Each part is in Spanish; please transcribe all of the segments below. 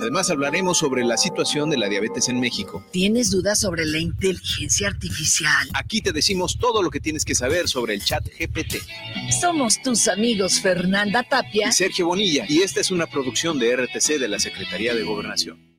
Además hablaremos sobre la situación de la diabetes en México. ¿Tienes dudas sobre la inteligencia artificial? Aquí te decimos todo lo que tienes que saber sobre el chat GPT. Somos tus amigos Fernanda Tapia y Sergio Bonilla y esta es una producción de RTC de la Secretaría de Gobernación.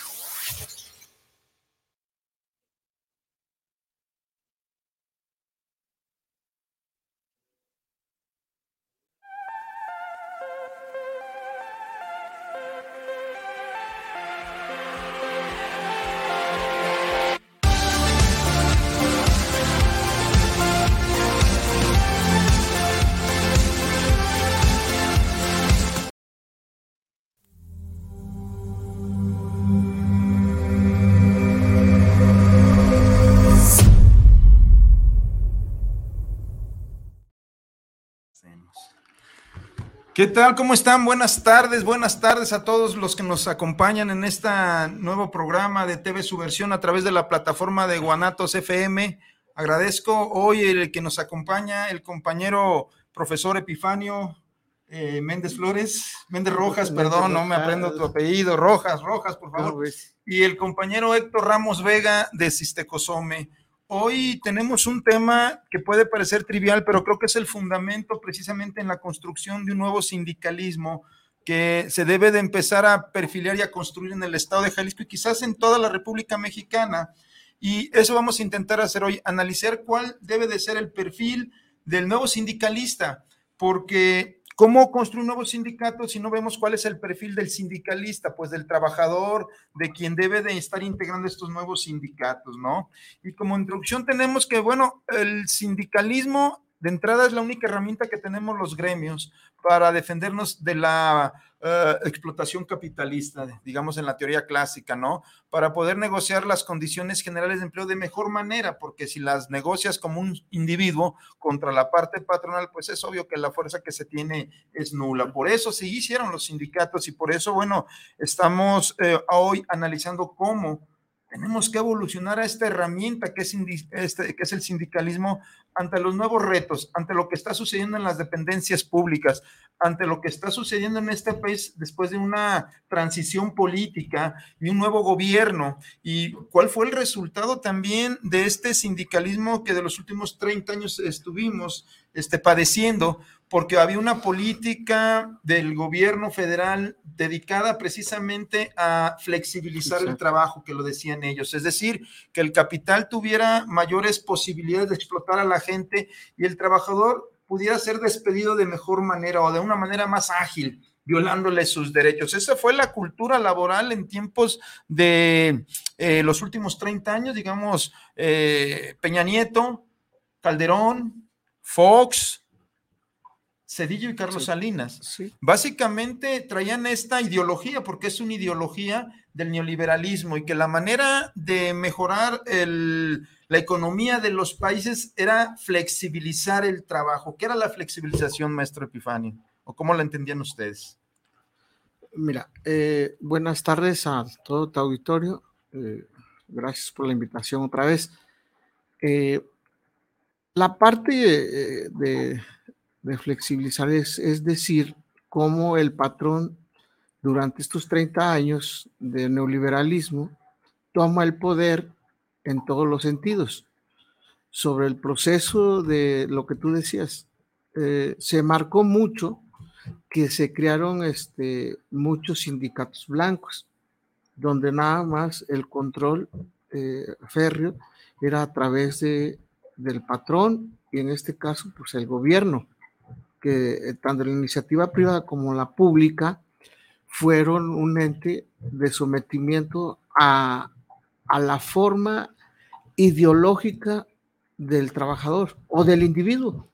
¿Qué tal? ¿Cómo están? Buenas tardes, buenas tardes a todos los que nos acompañan en este nuevo programa de TV Subversión a través de la plataforma de Guanatos FM. Agradezco hoy el que nos acompaña el compañero profesor Epifanio eh, Méndez Flores, Méndez Rojas, perdón, no me aprendo tu apellido, Rojas, Rojas, por favor. Y el compañero Héctor Ramos Vega de Sistecosome. Hoy tenemos un tema que puede parecer trivial, pero creo que es el fundamento precisamente en la construcción de un nuevo sindicalismo que se debe de empezar a perfilar y a construir en el estado de Jalisco y quizás en toda la República Mexicana. Y eso vamos a intentar hacer hoy, analizar cuál debe de ser el perfil del nuevo sindicalista, porque ¿Cómo construir un nuevo sindicato si no vemos cuál es el perfil del sindicalista? Pues del trabajador, de quien debe de estar integrando estos nuevos sindicatos, ¿no? Y como introducción tenemos que, bueno, el sindicalismo de entrada es la única herramienta que tenemos los gremios para defendernos de la eh, explotación capitalista, digamos en la teoría clásica, ¿no? Para poder negociar las condiciones generales de empleo de mejor manera, porque si las negocias como un individuo contra la parte patronal, pues es obvio que la fuerza que se tiene es nula. Por eso se hicieron los sindicatos y por eso, bueno, estamos eh, hoy analizando cómo tenemos que evolucionar a esta herramienta que es, este, que es el sindicalismo ante los nuevos retos, ante lo que está sucediendo en las dependencias públicas, ante lo que está sucediendo en este país después de una transición política y un nuevo gobierno. ¿Y cuál fue el resultado también de este sindicalismo que de los últimos 30 años estuvimos este, padeciendo? Porque había una política del gobierno federal dedicada precisamente a flexibilizar el trabajo, que lo decían ellos, es decir, que el capital tuviera mayores posibilidades de explotar a la gente y el trabajador pudiera ser despedido de mejor manera o de una manera más ágil violándole sus derechos. Esa fue la cultura laboral en tiempos de eh, los últimos 30 años, digamos, eh, Peña Nieto, Calderón, Fox, Cedillo y Carlos Salinas. Básicamente traían esta ideología, porque es una ideología del neoliberalismo y que la manera de mejorar la economía de los países era flexibilizar el trabajo. ¿Qué era la flexibilización, maestro Epifanio? ¿O cómo la entendían ustedes? Mira, eh, buenas tardes a todo tu auditorio. Eh, gracias por la invitación otra vez. Eh, la parte de de flexibilizar es, decir, cómo el patrón durante estos 30 años de neoliberalismo toma el poder en todos los sentidos. Sobre el proceso de lo que tú decías, eh, se marcó mucho que se crearon este, muchos sindicatos blancos, donde nada más el control eh, férreo era a través de, del patrón y en este caso, pues el gobierno que eh, tanto la iniciativa privada como la pública fueron un ente de sometimiento a, a la forma ideológica del trabajador o del individuo.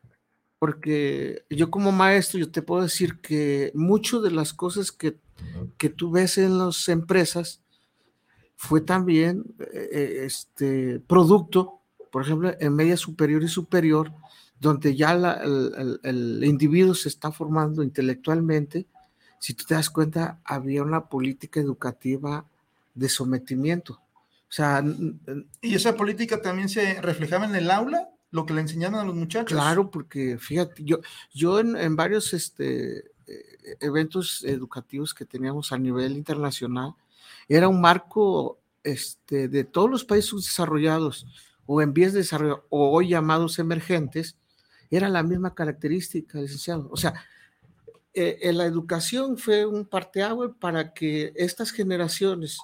Porque yo como maestro, yo te puedo decir que muchas de las cosas que, que tú ves en las empresas fue también eh, eh, este producto, por ejemplo, en media superior y superior, donde ya el, individuo se está formando intelectualmente si tú te das cuenta, había una política educativa de sometimiento. O sea, ¿y esa política también se reflejaba en el aula? Lo que le enseñaban a los muchachos. Claro, porque fíjate, yo, yo en, varios este, eh, eventos educativos que teníamos a nivel internacional, era un marco este, de todos los países desarrollados o en vías de desarrollo o hoy llamados emergentes, era la misma característica, licenciado. O sea, eh, en la educación fue un parteaguas para que estas generaciones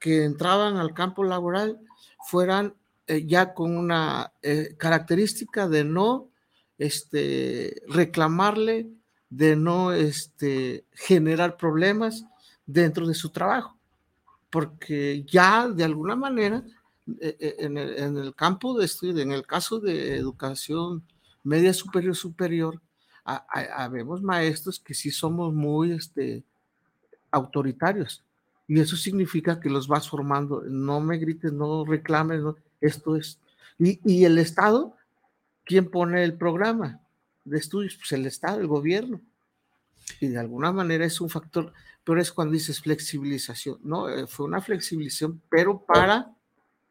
que entraban al campo laboral fueran eh, ya con una eh, característica de no este, reclamarle, de no este, generar problemas dentro de su trabajo, porque ya de alguna manera en en el campo de estudio, en el caso de educación media superior superior, habemos maestros que sí somos muy este, autoritarios. Y eso significa que los vas formando. No me grites, no reclames, esto es. Y, y, el Estado, ¿quién pone el programa de estudios? Pues el Estado, el gobierno. Y de alguna manera es un factor, pero es cuando dices flexibilización. No, eh, fue una flexibilización, pero para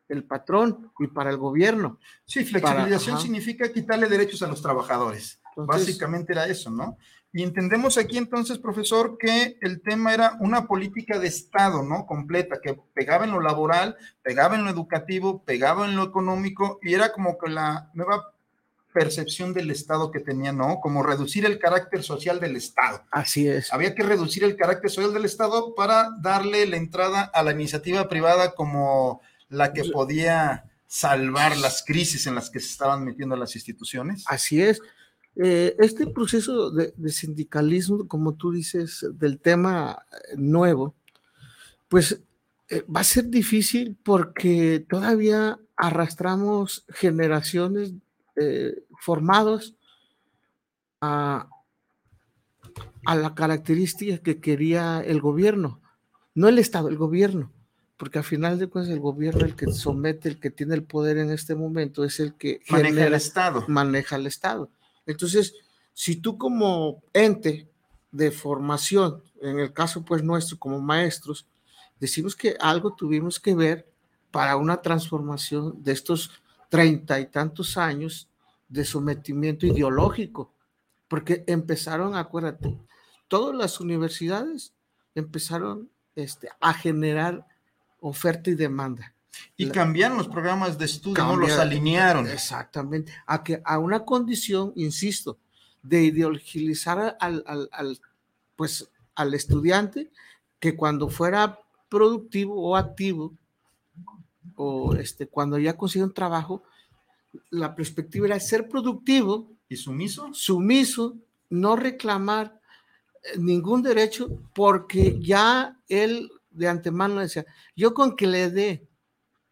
el patrón y para el gobierno. Sí, flexibilización significa quitarle derechos a los trabajadores. Básicamente era eso, ¿no? Y entendemos aquí entonces, profesor, que el tema era una política de Estado, ¿no? Completa, que pegaba en lo laboral, pegaba en lo educativo, pegaba en lo económico, y era como que la nueva percepción del Estado que tenía, ¿no? Como reducir el carácter social del Estado. Así es. Había que reducir el carácter social del Estado para darle la entrada a la iniciativa privada como la que podía salvar las crisis en las que se estaban metiendo las instituciones. Así es. Eh, este proceso de, sindicalismo, como tú dices, del tema nuevo, pues eh, va a ser difícil porque todavía arrastramos generaciones eh, formados a, a la característica que quería el gobierno, no el Estado, el gobierno porque al final de cuentas el gobierno, el que somete, el que tiene el poder en este momento, es el que maneja el Estado. Maneja el Estado. Entonces, si tú como ente de formación, en el caso pues nuestro como maestros, decimos que algo tuvimos que ver para una transformación de estos treinta y tantos años de sometimiento ideológico, porque empezaron, acuérdate, todas las universidades empezaron este, a generar oferta y demanda. Y cambiaron los programas de estudio, no los alinearon. Exactamente. A, que, a una condición, insisto, de ideologizar al, al, pues, al estudiante que cuando fuera productivo o activo, o este, cuando ya consigue un trabajo, la perspectiva era ser productivo. ¿Y sumiso? Sumiso, no reclamar eh, ningún derecho porque ya él de antemano decía, yo con que le dé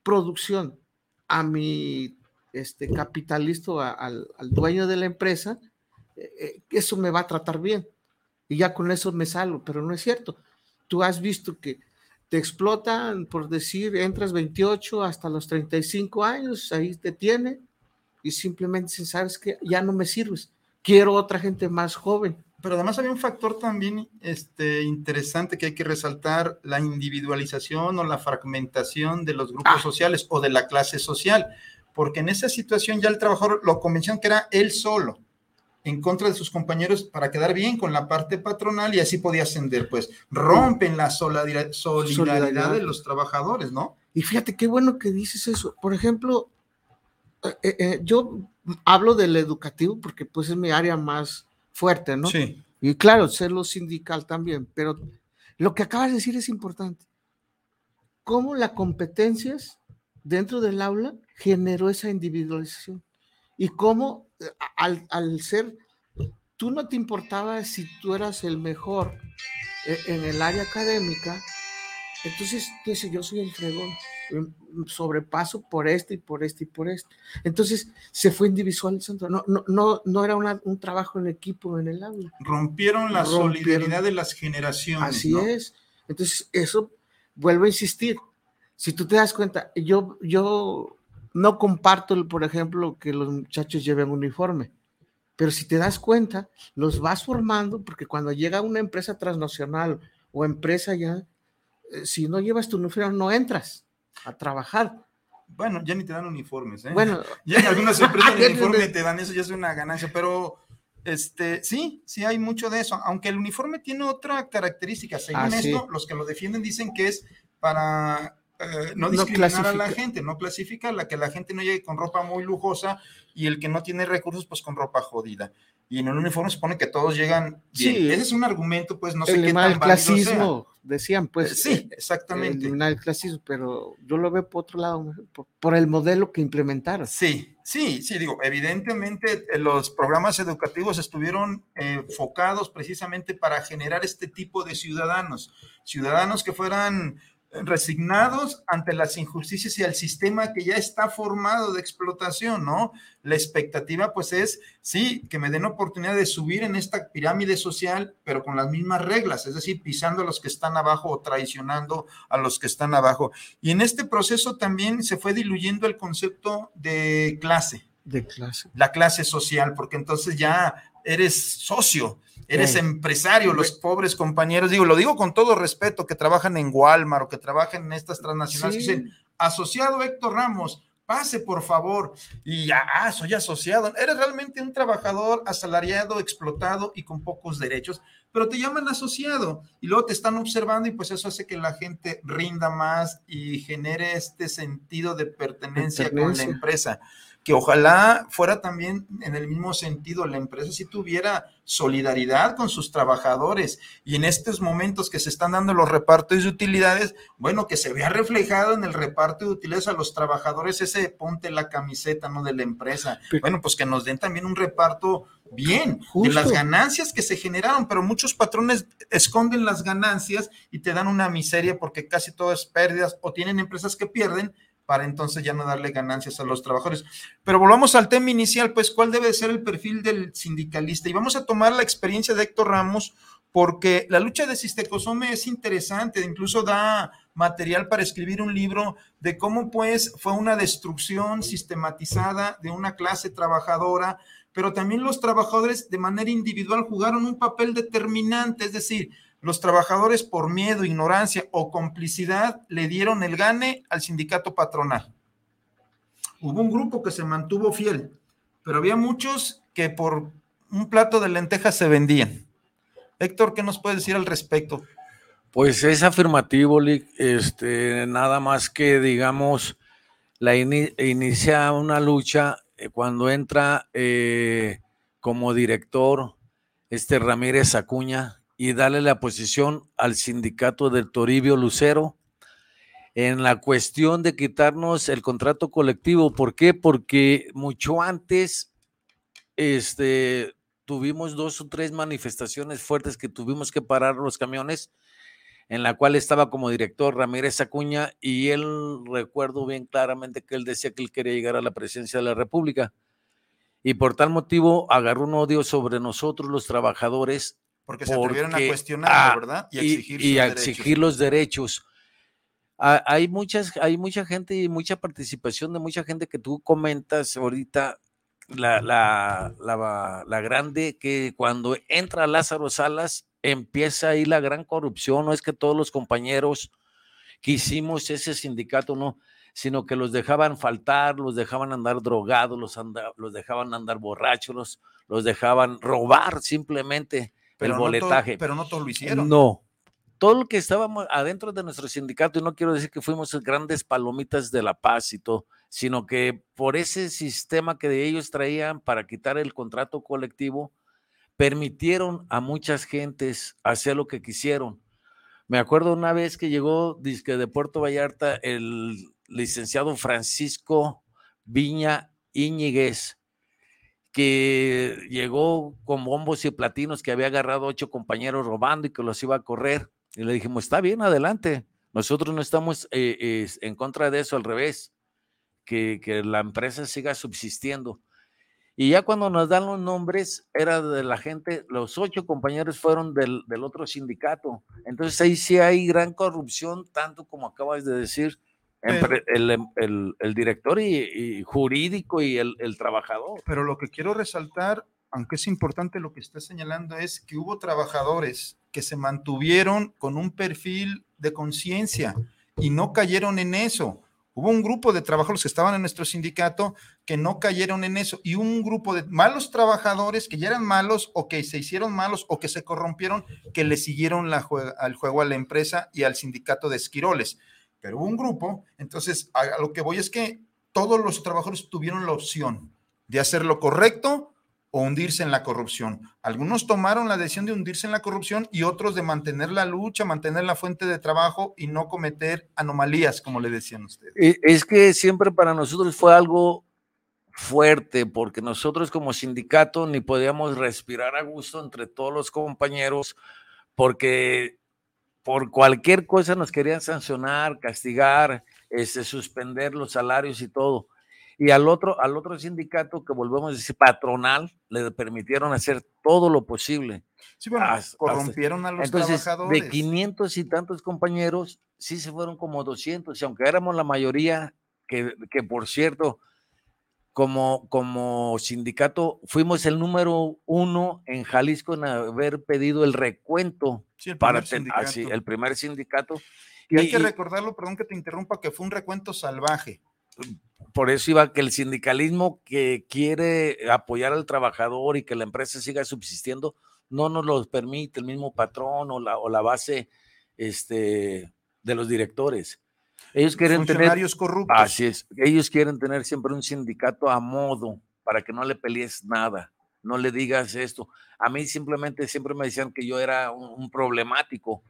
producción a mi este, capitalista, al, dueño de la empresa, eh, eh, eso me va a tratar bien. Y ya con eso me salgo, pero no es cierto. Tú has visto que te explotan, por decir, entras 28 hasta los 35 años, ahí te tiene, y simplemente sabes que ya no me sirves, quiero otra gente más joven pero además había un factor también este, interesante que hay que resaltar, la individualización o la fragmentación de los grupos ah. sociales o de la clase social, porque en esa situación ya el trabajador lo convencieron que era él solo, en contra de sus compañeros para quedar bien con la parte patronal y así podía ascender, pues rompen la solidaridad, de los trabajadores, ¿no? Y fíjate qué bueno que dices eso. Por ejemplo, eh, eh, eh, yo hablo del educativo porque pues es mi área más fuerte, ¿no? Sí. Y claro, ser lo sindical también, pero lo que acabas de decir es importante. ¿Cómo las competencias dentro del aula generó esa individualización? Y cómo eh, al, al ser, tú no te importaba si tú eras el mejor eh, en el área académica, entonces tú dices, yo soy el fregón sobrepaso por este y por este y por este. Entonces se fue individualizando. No, no, no, no era un trabajo en equipo en el aula. Rompieron la solidaridad de las generaciones. Así es. Entonces, eso vuelvo a insistir. Si tú te das cuenta, yo, yo no comparto, por ejemplo, que los muchachos lleven uniforme. Pero si te das cuenta, los vas formando porque cuando llega una empresa transnacional o empresa ya, eh, si no llevas tu uniforme no entras a trabajar. Bueno, ya ni te dan uniformes, ¿eh? Bueno, ya en algunas empresas de uniforme te dan eso, ya es una ganancia, pero este, sí, sí hay mucho de eso, aunque el uniforme tiene otra característica, según Ah, sí. esto, los que lo defienden dicen que es para eh, no discriminar a la gente, no clasifica la que la gente no llegue con ropa muy lujosa y el que no tiene recursos, pues con ropa jodida. Y en el uniforme se supone que todos llegan bien. Sí. Ese es un argumento, pues no sé qué eliminar tan el válido sea. Decían, pues. Eh, sí, eh, exactamente. el clasismo, pero yo lo veo por otro lado, por, por el modelo que implementaron. Sí, sí, sí, digo, evidentemente eh, los programas educativos estuvieron eh, enfocados precisamente para generar este tipo de ciudadanos, ciudadanos que fueran resignados ante las injusticias y al sistema que ya está formado de explotación, ¿no? La expectativa pues es, sí, que me den oportunidad de subir en esta pirámide social, pero con las mismas reglas, es decir, pisando a los que están abajo o traicionando a los que están abajo. Y en este proceso también se fue diluyendo el concepto de clase, De clase. la clase social, porque entonces ya eres socio, eres Sí. empresario, los pobres compañeros, digo, lo digo con todo respeto, que trabajan en Walmart o que trabajan en estas transnacionales, Sí. que dicen, asociado Héctor Ramos, pase por favor, y ya, ah, soy asociado, eres realmente un trabajador asalariado, explotado y con pocos derechos, pero te llaman asociado y luego te están observando y pues eso hace que la gente rinda más y genere este sentido de pertenencia con la empresa. Que ojalá fuera también en el mismo sentido, la empresa si tuviera solidaridad con sus trabajadores y en estos momentos que se están dando los repartos de utilidades, bueno, que se vea reflejado en el reparto de utilidades a los trabajadores ese ponte la camiseta, ¿no? De la empresa. Bueno, pues que nos den también un reparto bien de Justo. las ganancias que se generaron, pero muchos patrones esconden las ganancias y te dan una miseria porque casi todo es pérdidas o tienen empresas que pierden para entonces ya no darle ganancias a los trabajadores. Pero volvamos al tema inicial, pues, ¿cuál debe ser el perfil del sindicalista? Y vamos a tomar la experiencia de Héctor Ramos, porque la lucha de Sistecosome es interesante, incluso da material para escribir un libro de cómo, pues, fue una destrucción sistematizada de una clase trabajadora, pero también los trabajadores de manera individual jugaron un papel determinante, es decir, los trabajadores por miedo, ignorancia o complicidad le dieron el gane al sindicato patronal. Hubo un grupo que se mantuvo fiel, pero había muchos que por un plato de lentejas se vendían. Héctor, ¿qué nos puedes decir al respecto? Pues es afirmativo. Este, nada más que, digamos, la ini- inicia una lucha eh, cuando entra eh, como director este Ramírez Acuña y darle la posición al sindicato del Toribio Lucero en la cuestión de quitarnos el contrato colectivo. ¿Por qué? Porque mucho antes este, tuvimos dos o tres manifestaciones fuertes que tuvimos que parar los camiones, en la cual estaba como director Ramírez Acuña y él recuerdo bien claramente que él decía que él quería llegar a la presidencia de la República. Y por tal motivo agarró un odio sobre nosotros los trabajadores Porque se atrevieron a cuestionarlo, ah, ¿verdad? y, exigir y a exigir los derechos. Ah, Hay muchas, hay mucha gente y mucha participación de mucha gente que tú comentas ahorita, la, la, la, la grande, que cuando entra Lázaro Salas empieza ahí la gran corrupción, no es que todos los compañeros que hicimos ese sindicato, no, sino que los dejaban faltar, los dejaban andar drogados, los, anda- los dejaban andar borrachos, los, los dejaban robar simplemente Pero el no todo- boletaje. pero no todos lo hicieron. No. Todo lo que estábamos adentro de nuestro sindicato, y no quiero decir que fuimos grandes palomitas de la paz y todo, sino que por ese sistema que de ellos traían para quitar el contrato colectivo, permitieron a muchas gentes hacer lo que quisieron. Me acuerdo una vez que llegó dizque de Puerto Vallarta el licenciado Francisco Viña Íñiguez, que llegó con bombos y platinos que había agarrado ocho compañeros robando y que los iba a correr. Y le dijimos, está bien, adelante. Nosotros no estamos eh, eh, en contra de eso, al revés, que, que la empresa siga subsistiendo. Y ya cuando nos dan los nombres, era de la gente, los ocho compañeros fueron del, del otro sindicato. Entonces ahí sí hay gran corrupción, tanto como acabas de decir, el, em- el- el director y, y jurídico y el, el trabajador. Pero lo que quiero resaltar, aunque es importante lo que está señalando, es que hubo trabajadores que se mantuvieron con un perfil de conciencia y no cayeron en eso. Hubo un grupo de trabajadores que estaban en nuestro sindicato que no cayeron en eso y un grupo de malos trabajadores que ya eran malos o que se hicieron malos o que se corrompieron que le siguieron la al juego a la empresa y al sindicato de esquiroles. Pero hubo un grupo, entonces a lo que voy es que todos los trabajadores tuvieron la opción de hacer lo correcto o hundirse en la corrupción. Algunos tomaron la decisión de hundirse en la corrupción y otros de mantener la lucha, mantener la fuente de trabajo y no cometer anomalías, como le decían ustedes. Es que siempre para nosotros fue algo fuerte, porque nosotros como sindicato ni podíamos respirar a gusto entre todos los compañeros, porque por cualquier cosa nos querían sancionar, castigar, este, suspender los salarios y todo y al otro, al otro sindicato que volvemos a decir patronal, le permitieron hacer todo lo posible. Sí, bueno, corrompieron a los entonces, trabajadores. De 500 y tantos compañeros, sí se fueron como 200, y aunque éramos la mayoría, que, que por cierto, como, como sindicato, fuimos el número uno en Jalisco en haber pedido el recuento para así, el primer sindicato. Y, hay que recordarlo, perdón que te interrumpa, que fue un recuento salvaje por eso iba que el sindicalismo que quiere apoyar al trabajador y que la empresa siga subsistiendo, no nos lo permite el mismo patrón o la, o la base este, de los directores. Ellos quieren tener. corruptos. Así es. Ellos quieren tener siempre un sindicato a modo para que no le pelees nada, no le digas esto. A mí simplemente siempre me decían que yo era un problemático,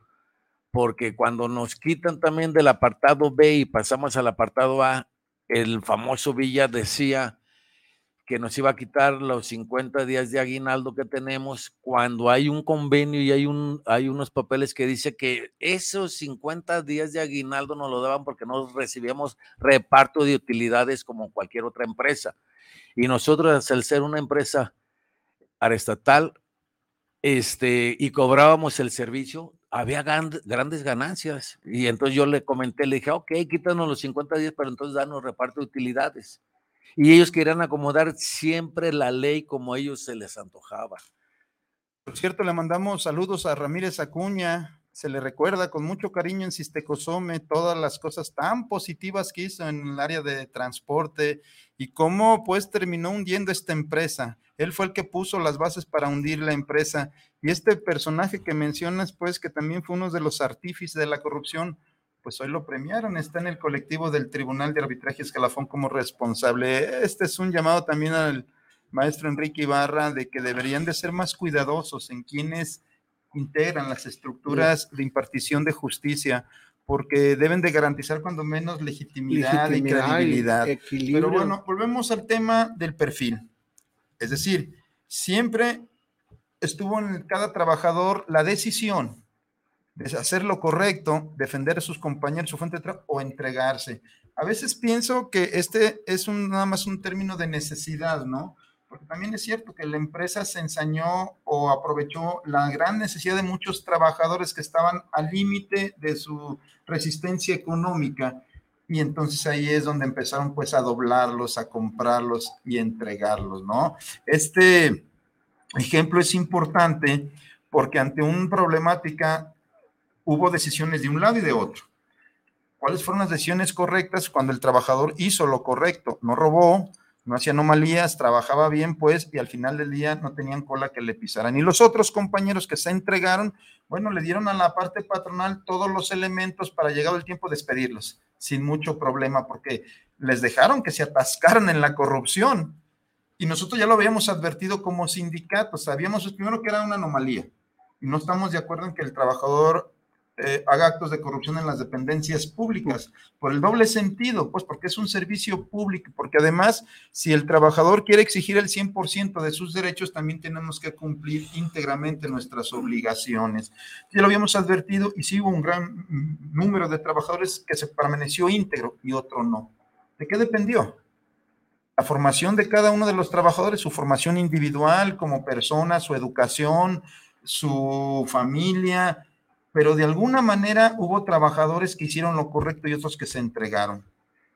porque cuando nos quitan también del apartado B y pasamos al apartado A, el famoso Villa decía que nos iba a quitar los 50 días de aguinaldo que tenemos cuando hay un convenio y hay, un, hay unos papeles que dice que esos 50 días de aguinaldo nos lo daban porque no recibíamos reparto de utilidades como cualquier otra empresa. Y nosotros, al ser una empresa arestatal este, y cobrábamos el servicio, había grandes ganancias. Y entonces yo le comenté, le dije, ok, quítanos los 50 días, pero entonces danos reparto de utilidades. Y ellos querían acomodar siempre la ley como a ellos se les antojaba. Por cierto, le mandamos saludos a Ramírez Acuña. Se le recuerda con mucho cariño en Sistecosome todas las cosas tan positivas que hizo en el área de transporte y cómo pues terminó hundiendo esta empresa. Él fue el que puso las bases para hundir la empresa. Y este personaje que mencionas, pues, que también fue uno de los artífices de la corrupción, pues hoy lo premiaron, está en el colectivo del Tribunal de Arbitraje Escalafón como responsable. Este es un llamado también al maestro Enrique Ibarra de que deberían de ser más cuidadosos en quienes integran las estructuras de impartición de justicia, porque deben de garantizar cuando menos legitimidad, y credibilidad. Pero bueno, volvemos al tema del perfil. Es decir, siempre estuvo en cada trabajador la decisión de hacer lo correcto, defender a sus compañeros, su fuente de trabajo o entregarse. A veces pienso que este es un, nada más un término de necesidad, ¿no? Porque también es cierto que la empresa se ensañó o aprovechó la gran necesidad de muchos trabajadores que estaban al límite de su resistencia económica y entonces ahí es donde empezaron pues a doblarlos, a comprarlos y entregarlos, ¿no? Este ejemplo es importante porque ante una problemática hubo decisiones de un lado y de otro. ¿Cuáles fueron las decisiones correctas cuando el trabajador hizo lo correcto? No robó, no hacía anomalías, trabajaba bien, pues, y al final del día no tenían cola que le pisaran. Y los otros compañeros que se entregaron, bueno, le dieron a la parte patronal todos los elementos para llegado el tiempo despedirlos sin mucho problema, porque les dejaron que se atascaran en la corrupción. Y nosotros ya lo habíamos advertido como sindicatos, sabíamos primero que era una anomalía, y no estamos de acuerdo en que el trabajador eh, haga actos de corrupción en las dependencias públicas, por el doble sentido, pues porque es un servicio público, porque además, si el trabajador quiere exigir el 100% de sus derechos, también tenemos que cumplir íntegramente nuestras obligaciones. Ya lo habíamos advertido y sí hubo un gran número de trabajadores que se permaneció íntegro y otro no. ¿De qué dependió? La formación de cada uno de los trabajadores, su formación individual como persona, su educación, su familia, pero de alguna manera hubo trabajadores que hicieron lo correcto y otros que se entregaron.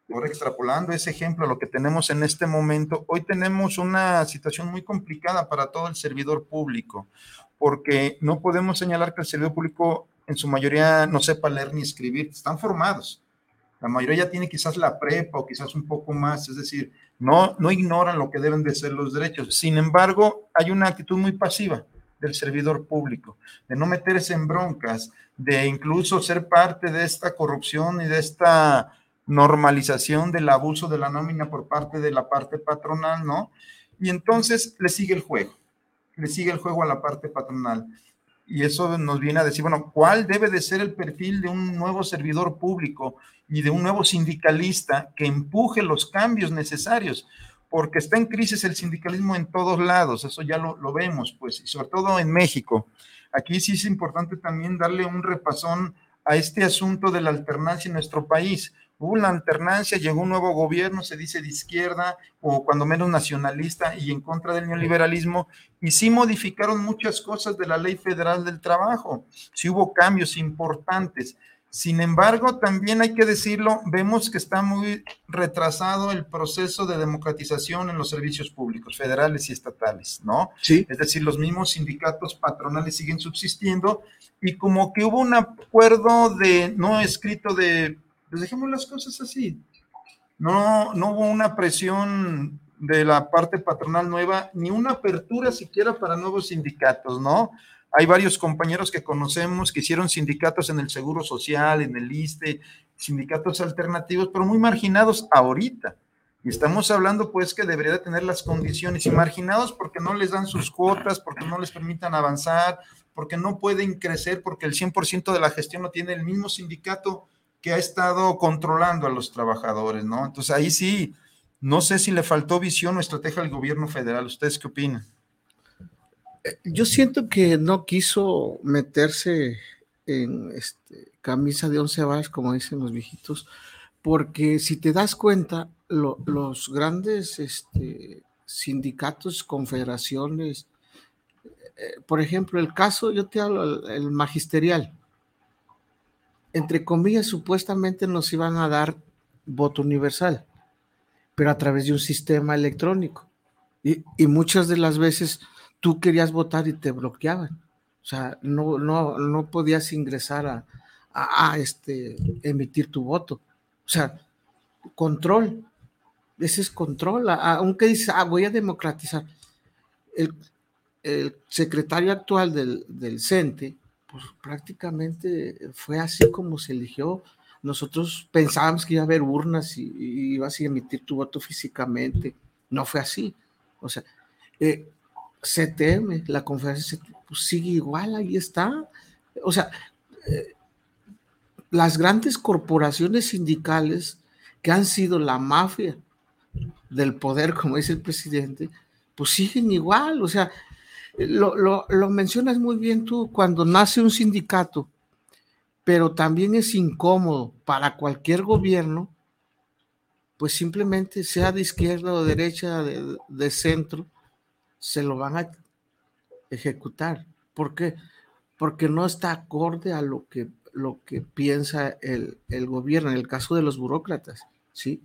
Ahora extrapolando ese ejemplo a lo que tenemos en este momento, hoy tenemos una situación muy complicada para todo el servidor público, porque no podemos señalar que el servidor público en su mayoría no sepa leer ni escribir, están formados. La mayoría ya tiene quizás la prepa o quizás un poco más, es decir, no, no ignoran lo que deben de ser los derechos. Sin embargo, hay una actitud muy pasiva del servidor público, de no meterse en broncas, de incluso ser parte de esta corrupción y de esta normalización del abuso de la nómina por parte de la parte patronal, ¿no? Y entonces le sigue el juego, le sigue el juego a la parte patronal. Y eso nos viene a decir, bueno, ¿cuál debe de ser el perfil de un nuevo servidor público y de un nuevo sindicalista que empuje los cambios necesarios? Porque está en crisis el sindicalismo en todos lados, eso ya lo, vemos, pues, y sobre todo en México. Aquí sí es importante también darle un repasón a este asunto de la alternancia en nuestro país hubo una alternancia, llegó un nuevo gobierno, se dice de izquierda o cuando menos nacionalista y en contra del neoliberalismo, y sí modificaron muchas cosas de la ley federal del trabajo, sí hubo cambios importantes. Sin embargo, también hay que decirlo, vemos que está muy retrasado el proceso de democratización en los servicios públicos, federales y estatales, ¿no? Sí. Es decir, los mismos sindicatos patronales siguen subsistiendo y como que hubo un acuerdo de no escrito de pues dejemos las cosas así. No, no hubo una presión de la parte patronal nueva, ni una apertura siquiera para nuevos sindicatos, ¿no? Hay varios compañeros que conocemos que hicieron sindicatos en el Seguro Social, en el ISTE, sindicatos alternativos, pero muy marginados ahorita. Y estamos hablando pues que debería de tener las condiciones y marginados porque no les dan sus cuotas, porque no les permitan avanzar, porque no pueden crecer, porque el 100% de la gestión lo tiene el mismo sindicato que ha estado controlando a los trabajadores, ¿no? Entonces ahí sí, no sé si le faltó visión o estrategia al gobierno federal. ¿Ustedes qué opinan? Yo siento que no quiso meterse en este, camisa de once varas, como dicen los viejitos, porque si te das cuenta, los grandes este, sindicatos, confederaciones, eh, por ejemplo, el caso, yo te hablo, el magisterial, entre comillas, supuestamente nos iban a dar voto universal, pero a través de un sistema electrónico. Y, muchas de las veces tú querías votar y te bloqueaban. O sea, no, no, no podías ingresar a, a, este, emitir tu voto. O sea, control. Ese es control. Aunque dice, ah, voy a democratizar. El, el secretario actual del, del CENTE pues prácticamente fue así como se eligió. Nosotros pensábamos que iba a haber urnas y, ibas a emitir tu voto físicamente. No fue así. O sea, eh, CTM, la conferencia, pues sigue igual, ahí está. O sea, eh, las grandes corporaciones sindicales que han sido la mafia del poder, como dice el presidente, pues siguen igual. O sea, lo, lo, mencionas muy bien tú, cuando nace un sindicato, pero también es incómodo para cualquier gobierno, pues simplemente sea de izquierda o derecha, de, centro, se lo van a ejecutar. ¿Por qué? Porque no está acorde a lo que, lo que piensa el, el gobierno, en el caso de los burócratas, ¿sí?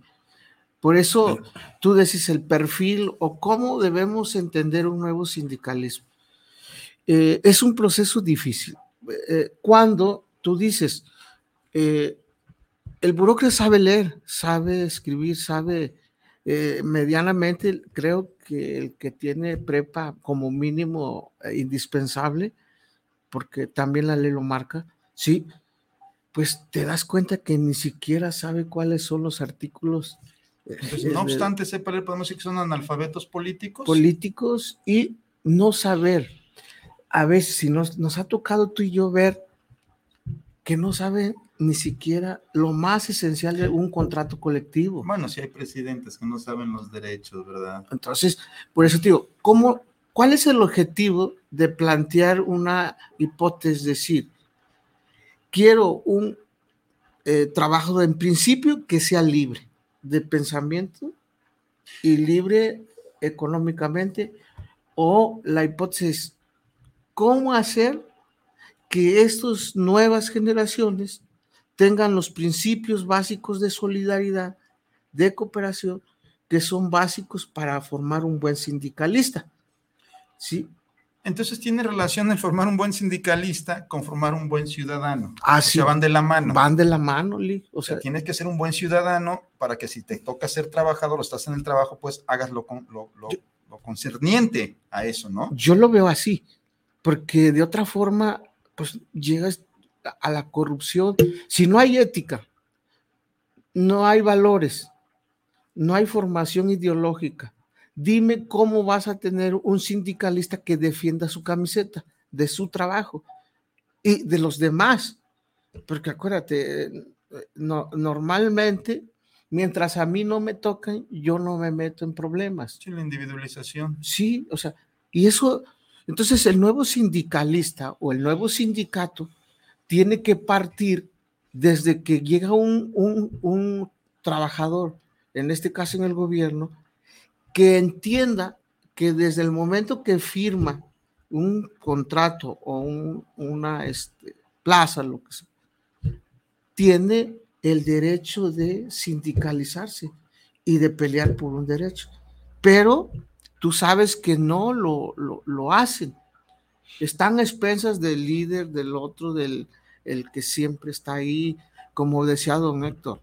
Por eso tú decís el perfil o cómo debemos entender un nuevo sindicalismo. Eh, es un proceso difícil. Eh, cuando tú dices, eh, el burócrata sabe leer, sabe escribir, sabe medianamente, creo que el que tiene prepa como mínimo indispensable, porque también la ley lo marca, sí, pues te das cuenta que ni siquiera sabe cuáles son los artículos no obstante, sepa podemos decir que son analfabetos políticos. Políticos y no saber. A veces, si nos, nos ha tocado tú y yo ver que no sabe ni siquiera lo más esencial de un contrato colectivo. Bueno, si hay presidentes que no saben los derechos, ¿verdad? Entonces, por eso te digo, ¿cómo, ¿cuál es el objetivo de plantear una hipótesis? Decir, quiero un eh, trabajo en principio que sea libre de pensamiento y libre económicamente o la hipótesis, ¿cómo hacer que estas nuevas generaciones tengan los principios básicos de solidaridad, de cooperación que son básicos para formar un buen sindicalista. ¿Sí? Entonces tiene relación el formar un buen sindicalista con formar un buen ciudadano. Así. o sea, van de la mano. Van de la mano, Lee. O sea, tienes que ser un buen ciudadano para que si te toca ser trabajador o estás en el trabajo, pues hagas lo, lo, lo concerniente a eso, ¿no? Yo lo veo así, porque de otra forma, pues llegas a la corrupción. Si no hay ética, no hay valores, no hay formación ideológica, Dime cómo vas a tener un sindicalista que defienda su camiseta de su trabajo y de los demás. Porque acuérdate, no, normalmente, mientras a mí no me tocan, yo no me meto en problemas. Sí, la individualización. Sí, o sea, y eso, entonces el nuevo sindicalista o el nuevo sindicato tiene que partir desde que llega un, un, un trabajador, en este caso en el gobierno, que entienda que desde el momento que firma un contrato o una este, plaza, lo que sea, tiene el derecho de sindicalizarse y de pelear por un derecho. Pero tú sabes que no lo, lo, hacen. Están a expensas del líder, del otro, del el que siempre está ahí, como decía don Héctor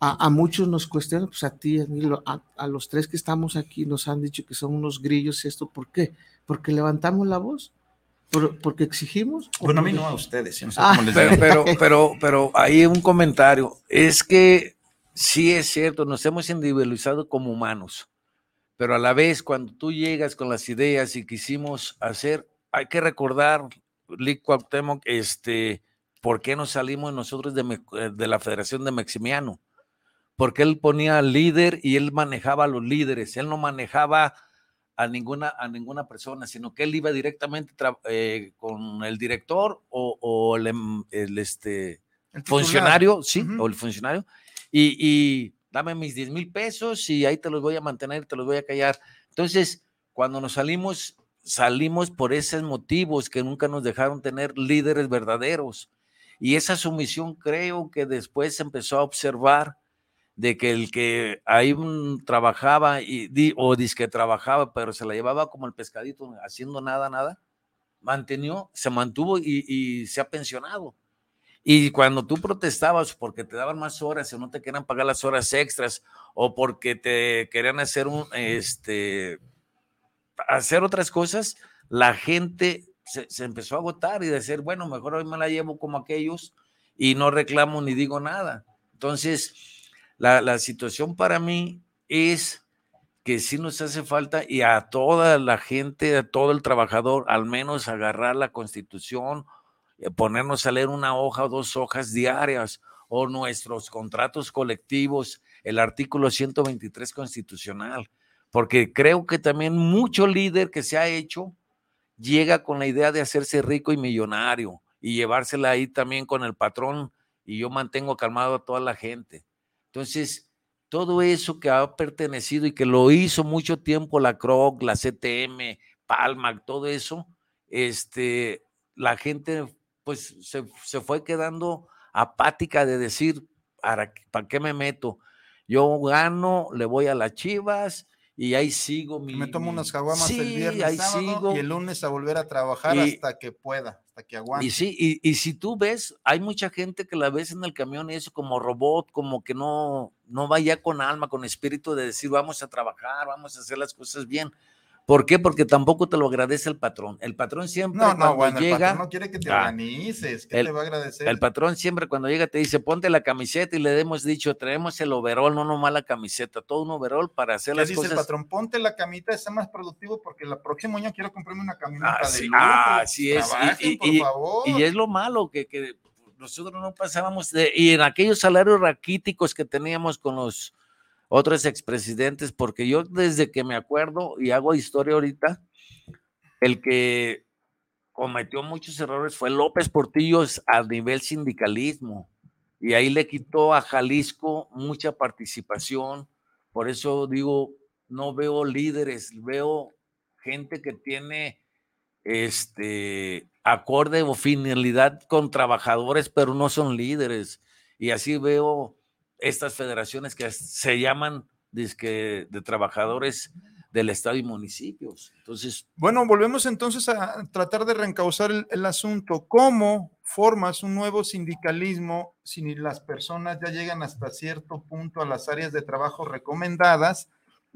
a, muchos nos cuestionan, pues a ti, a, a, los tres que estamos aquí nos han dicho que son unos grillos esto, ¿por qué? Porque levantamos la voz, porque exigimos. Bueno, a mí no a ustedes, ah. pero, pero, pero, pero hay un comentario, es que sí es cierto, nos hemos individualizado como humanos, pero a la vez cuando tú llegas con las ideas y quisimos hacer, hay que recordar, Lick este, ¿por qué nos salimos nosotros de, de la Federación de Maximiano? porque él ponía líder y él manejaba a los líderes, él no manejaba a ninguna, a ninguna persona, sino que él iba directamente eh, con el director o, el, em, este, funcionario, sí, o el funcionario, y, dame mis 10 mil pesos y ahí te los voy a mantener, te los voy a callar. Entonces, cuando nos salimos, salimos por esos motivos que nunca nos dejaron tener líderes verdaderos. Y esa sumisión creo que después se empezó a observar de que el que ahí trabajaba y, o dice que trabajaba, pero se la llevaba como el pescadito, haciendo nada, nada, mantenió, se mantuvo y, se ha pensionado. Y cuando tú protestabas porque te daban más horas o no te querían pagar las horas extras o porque te querían hacer un, este, hacer otras cosas, la gente se, se empezó a agotar y decir, bueno, mejor hoy me la llevo como aquellos y no reclamo ni digo nada. Entonces, la, situación para mí es que sí nos hace falta y a toda la gente, a todo el trabajador, al menos agarrar la constitución, eh, ponernos a leer una hoja o dos hojas diarias o nuestros contratos colectivos, el artículo 123 constitucional, porque creo que también mucho líder que se ha hecho llega con la idea de hacerse rico y millonario y llevársela ahí también con el patrón y yo mantengo calmado a toda la gente. Entonces, todo eso que ha pertenecido y que lo hizo mucho tiempo la CROC, la CTM, Palma, todo eso, este, la gente pues se, fue quedando apática de decir, ¿para, ¿para qué me meto? Yo gano, le voy a las chivas y ahí sigo. Mi, me tomo unas caguamas el viernes sábado, y el lunes a volver a trabajar hasta que pueda. Y sí, y, si tú ves, hay mucha gente que la ves en el camión y eso como robot, como que no, no vaya con alma, con espíritu de decir vamos a trabajar, vamos a hacer las cosas bien. ¿Por qué? Porque tampoco te lo agradece el patrón. El patrón siempre no, no, bueno, llega. El patrón no quiere que te ah, organices. ¿Qué te va a agradecer? El patrón siempre cuando llega te dice ponte la camiseta y le hemos dicho traemos el overall, no nomás la camiseta, todo un overall para hacer las dice el patrón? Ponte la camita, está más productivo porque el próximo año quiero comprarme una camioneta ah, de lujo. Ah, así es. y, por favor. y es lo malo que, que nosotros no pasábamos de, y en aquellos salarios raquíticos que teníamos con los otros expresidentes, porque yo desde que me acuerdo y hago historia ahorita, el que cometió muchos errores fue López Portillo a nivel sindicalismo y ahí le quitó a Jalisco mucha participación. Por eso digo, no veo líderes, veo gente que tiene este acorde o finalidad con trabajadores, pero no son líderes. Y así veo estas federaciones que se llaman de trabajadores del Estado y municipios. Entonces. Bueno, volvemos entonces a tratar de reencauzar el, asunto. ¿Cómo formas un nuevo sindicalismo si las personas ya llegan hasta cierto punto a las áreas de trabajo recomendadas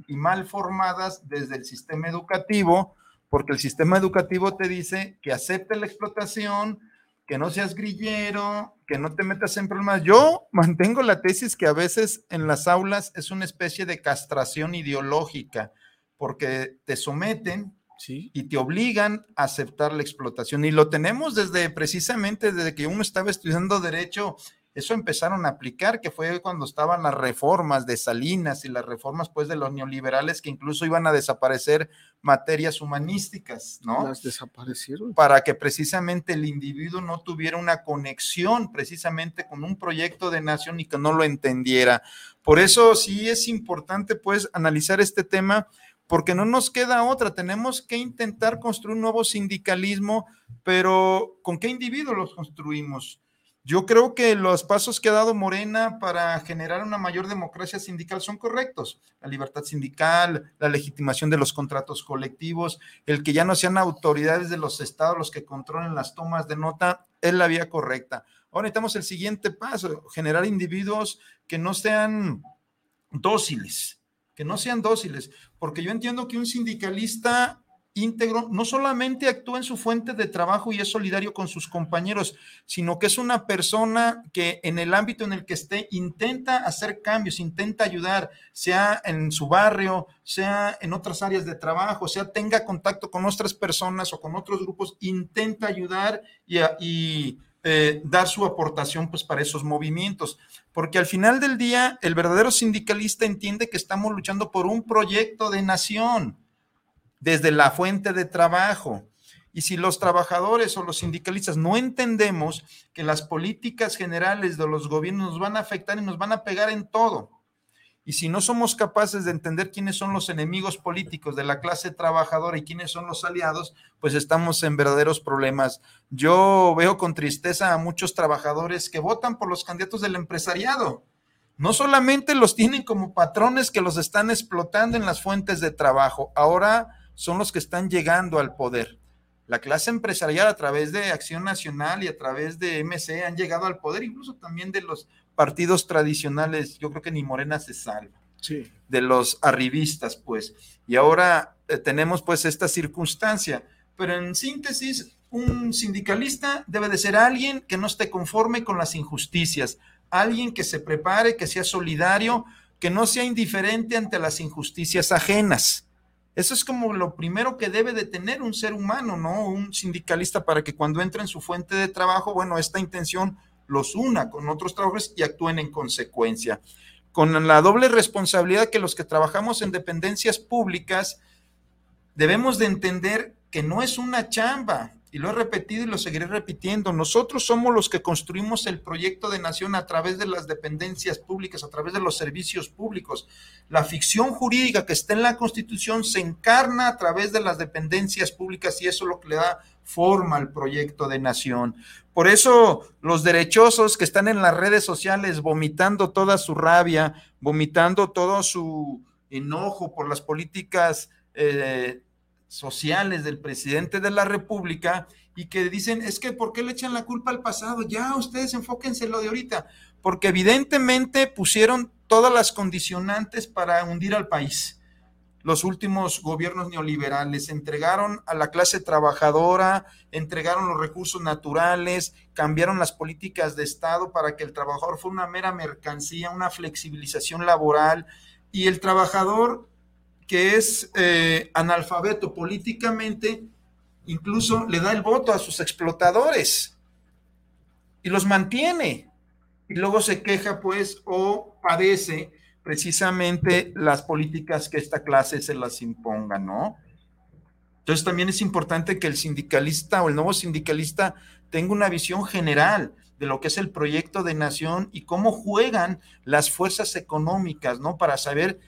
y mal formadas desde el sistema educativo? Porque el sistema educativo te dice que acepte la explotación, que no seas grillero, que no te metas en problemas. Yo mantengo la tesis que a veces en las aulas es una especie de castración ideológica porque te someten y te obligan a aceptar la explotación. Y lo tenemos desde precisamente desde que uno estaba estudiando derecho, eso empezaron a aplicar, que fue cuando estaban las reformas de Salinas y las reformas pues de los neoliberales que incluso iban a desaparecer materias humanísticas, ¿no? Las desaparecieron. Para que precisamente el individuo no tuviera una conexión precisamente con un proyecto de nación y que no lo entendiera. Por eso sí es importante pues analizar este tema porque no nos queda otra, tenemos que intentar construir un nuevo sindicalismo, pero ¿con qué individuos los construimos? Yo creo que los pasos que ha dado Morena para generar una mayor democracia sindical son correctos. La libertad sindical, la legitimación de los contratos colectivos, el que ya no sean autoridades de los estados los que controlen las tomas de nota, es la vía correcta. Ahora necesitamos el siguiente paso, generar individuos que no sean dóciles, que no sean dóciles, porque yo entiendo que un sindicalista íntegro no solamente actúa en su fuente de trabajo y es solidario con sus compañeros, sino que es una persona que en el ámbito en el que esté intenta hacer cambios, intenta ayudar, sea en su barrio, sea en otras áreas de trabajo, sea tenga contacto con otras personas o con otros grupos, intenta ayudar y, eh, dar su aportación pues para esos movimientos. Porque al final del día el verdadero sindicalista entiende que estamos luchando por un proyecto de nación desde la fuente de trabajo. Y si los trabajadores o los sindicalistas no entendemos que las políticas generales de los gobiernos nos van a afectar y nos van a pegar en todo, y si no somos capaces de entender quiénes son los enemigos políticos de la clase trabajadora y quiénes son los aliados, pues estamos en verdaderos problemas. Yo veo con tristeza a muchos trabajadores que votan por los candidatos del empresariado. No solamente los tienen como patrones que los están explotando en las fuentes de trabajo, ahora son los que están llegando al poder. La clase empresarial a través de Acción Nacional y a través de MC han llegado al poder, incluso también de los partidos tradicionales, yo creo que ni Morena se salva. Sí. De los arribistas, pues. Y ahora eh, tenemos pues esta circunstancia. Pero en síntesis, un sindicalista debe de ser alguien que no esté conforme con las injusticias, alguien que se prepare, que sea solidario, que no sea indiferente ante las injusticias ajenas. Eso es como lo primero que debe de tener un ser humano, ¿no? Un sindicalista para que cuando entre en su fuente de trabajo, bueno, esta intención los una con otros trabajadores y actúen en consecuencia. Con la doble responsabilidad que los que trabajamos en dependencias públicas debemos de entender que no es una chamba, y lo he repetido y lo seguiré repitiendo, nosotros somos los que construimos el proyecto de nación a través de las dependencias públicas, a través de los servicios públicos. La ficción jurídica que está en la Constitución se encarna a través de las dependencias públicas y eso es lo que le da forma al proyecto de nación. Por eso los derechosos que están en las redes sociales vomitando toda su rabia, vomitando todo su enojo por las políticas eh, sociales del presidente de la República y que dicen, es que ¿por qué le echan la culpa al pasado? Ya ustedes enfóquense lo de ahorita, porque evidentemente pusieron todas las condicionantes para hundir al país. Los últimos gobiernos neoliberales entregaron a la clase trabajadora, entregaron los recursos naturales, cambiaron las políticas de Estado para que el trabajador fuera una mera mercancía, una flexibilización laboral y el trabajador que es eh, analfabeto políticamente, incluso le da el voto a sus explotadores y los mantiene. Y luego se queja, pues, o padece precisamente las políticas que esta clase se las imponga, ¿no? Entonces también es importante que el sindicalista o el nuevo sindicalista tenga una visión general de lo que es el proyecto de nación y cómo juegan las fuerzas económicas, ¿no? Para saber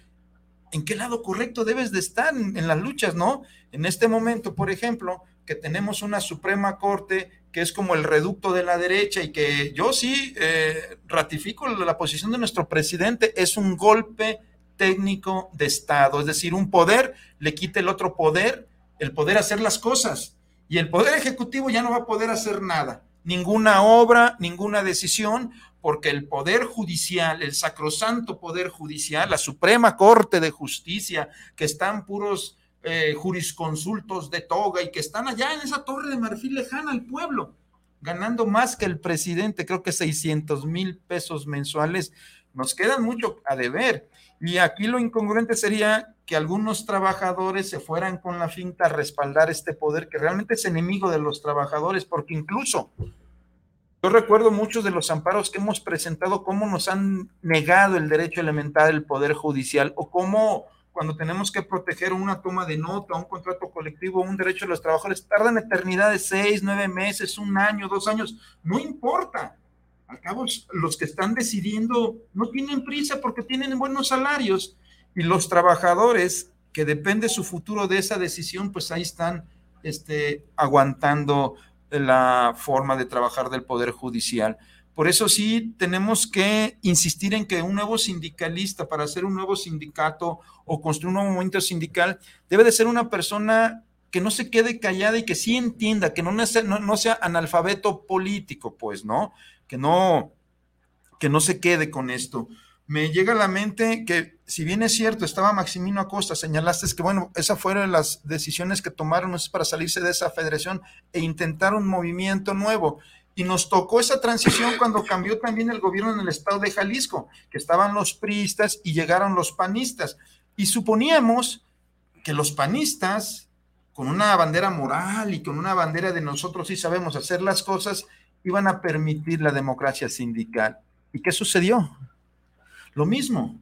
en qué lado correcto debes de estar en, las luchas, ¿no? En este momento, por ejemplo, que tenemos una Suprema Corte que es como el reducto de la derecha y que yo sí eh, ratifico la posición de nuestro presidente, es un golpe técnico de Estado, es decir, un poder le quita el otro poder, el poder hacer las cosas, y el poder ejecutivo ya no va a poder hacer nada, ninguna obra, ninguna decisión, porque el poder judicial, el sacrosanto poder judicial, la Suprema Corte de Justicia, que están puros eh, jurisconsultos de toga y que están allá en esa torre de marfil lejana al pueblo, ganando más que el presidente, creo que 600 mil pesos mensuales, nos quedan mucho a deber. Y aquí lo incongruente sería que algunos trabajadores se fueran con la finta a respaldar este poder que realmente es enemigo de los trabajadores, porque incluso yo recuerdo muchos de los amparos que hemos presentado, cómo nos han negado el derecho elemental del Poder Judicial o cómo cuando tenemos que proteger una toma de nota, un contrato colectivo, un derecho de los trabajadores, tardan eternidad de seis, nueve meses, un año, dos años, no importa. Al cabo, los que están decidiendo no tienen prisa porque tienen buenos salarios y los trabajadores que depende su futuro de esa decisión, pues ahí están este, aguantando la forma de trabajar del Poder Judicial. Por eso sí tenemos que insistir en que un nuevo sindicalista, para hacer un nuevo sindicato o construir un nuevo movimiento sindical, debe de ser una persona que no se quede callada y que sí entienda, que no sea, no, sea analfabeto político, pues, ¿no? Que no, que no se quede con esto. Me llega a la mente que, si bien es cierto, estaba Maximino Acosta, señalaste que, bueno, esas fueron las decisiones que tomaron para salirse de esa federación e intentar un movimiento nuevo. Y nos tocó esa transición cuando cambió también el gobierno en el estado de Jalisco, que estaban los priistas y llegaron los panistas. Y suponíamos que los panistas, con una bandera moral y con una bandera de nosotros sí sabemos hacer las cosas, iban a permitir la democracia sindical. ¿Y qué sucedió? Lo mismo,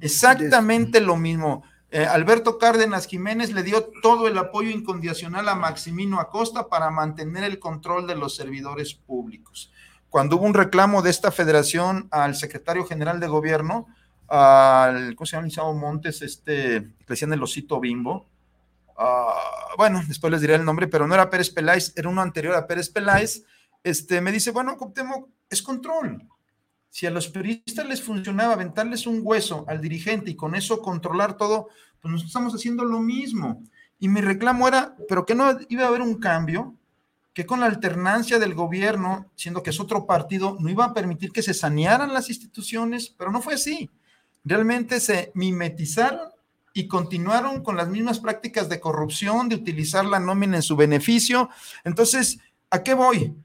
exactamente lo mismo. Eh, Alberto Cárdenas Jiménez le dio todo el apoyo incondicional a Maximino Acosta para mantener el control de los servidores públicos. Cuando hubo un reclamo de esta federación al secretario general de gobierno, al, ¿cómo se llama? Montes, este, que decían el osito bimbo. Ah, bueno, después les diré el nombre, pero no era Pérez Peláez, era uno anterior a Pérez Peláez. Este, me dice, bueno, Coptemo, es control. Si a los periodistas les funcionaba aventarles un hueso al dirigente y con eso controlar todo, pues nosotros estamos haciendo lo mismo. Y mi reclamo era, pero que no iba a haber un cambio, que con la alternancia del gobierno, siendo que es otro partido, no iba a permitir que se sanearan las instituciones, pero no fue así. Realmente se mimetizaron y continuaron con las mismas prácticas de corrupción, de utilizar la nómina en su beneficio. Entonces, ¿a qué voy?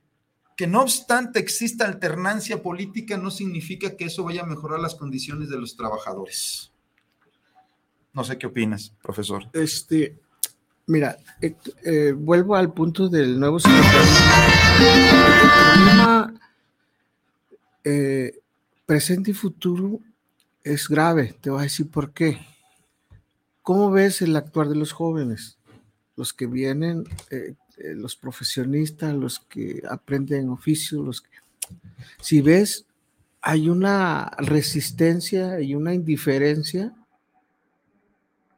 Que no obstante exista alternancia política, no significa que eso vaya a mejorar las condiciones de los trabajadores. No sé qué opinas, profesor. Este, mira, eh, eh, vuelvo al punto del nuevo eh, presente y futuro es grave. Te voy a decir por qué. ¿Cómo ves el actuar de los jóvenes? Los que vienen eh, los profesionistas, los que aprenden oficio, los que... Si ves, hay una resistencia y una indiferencia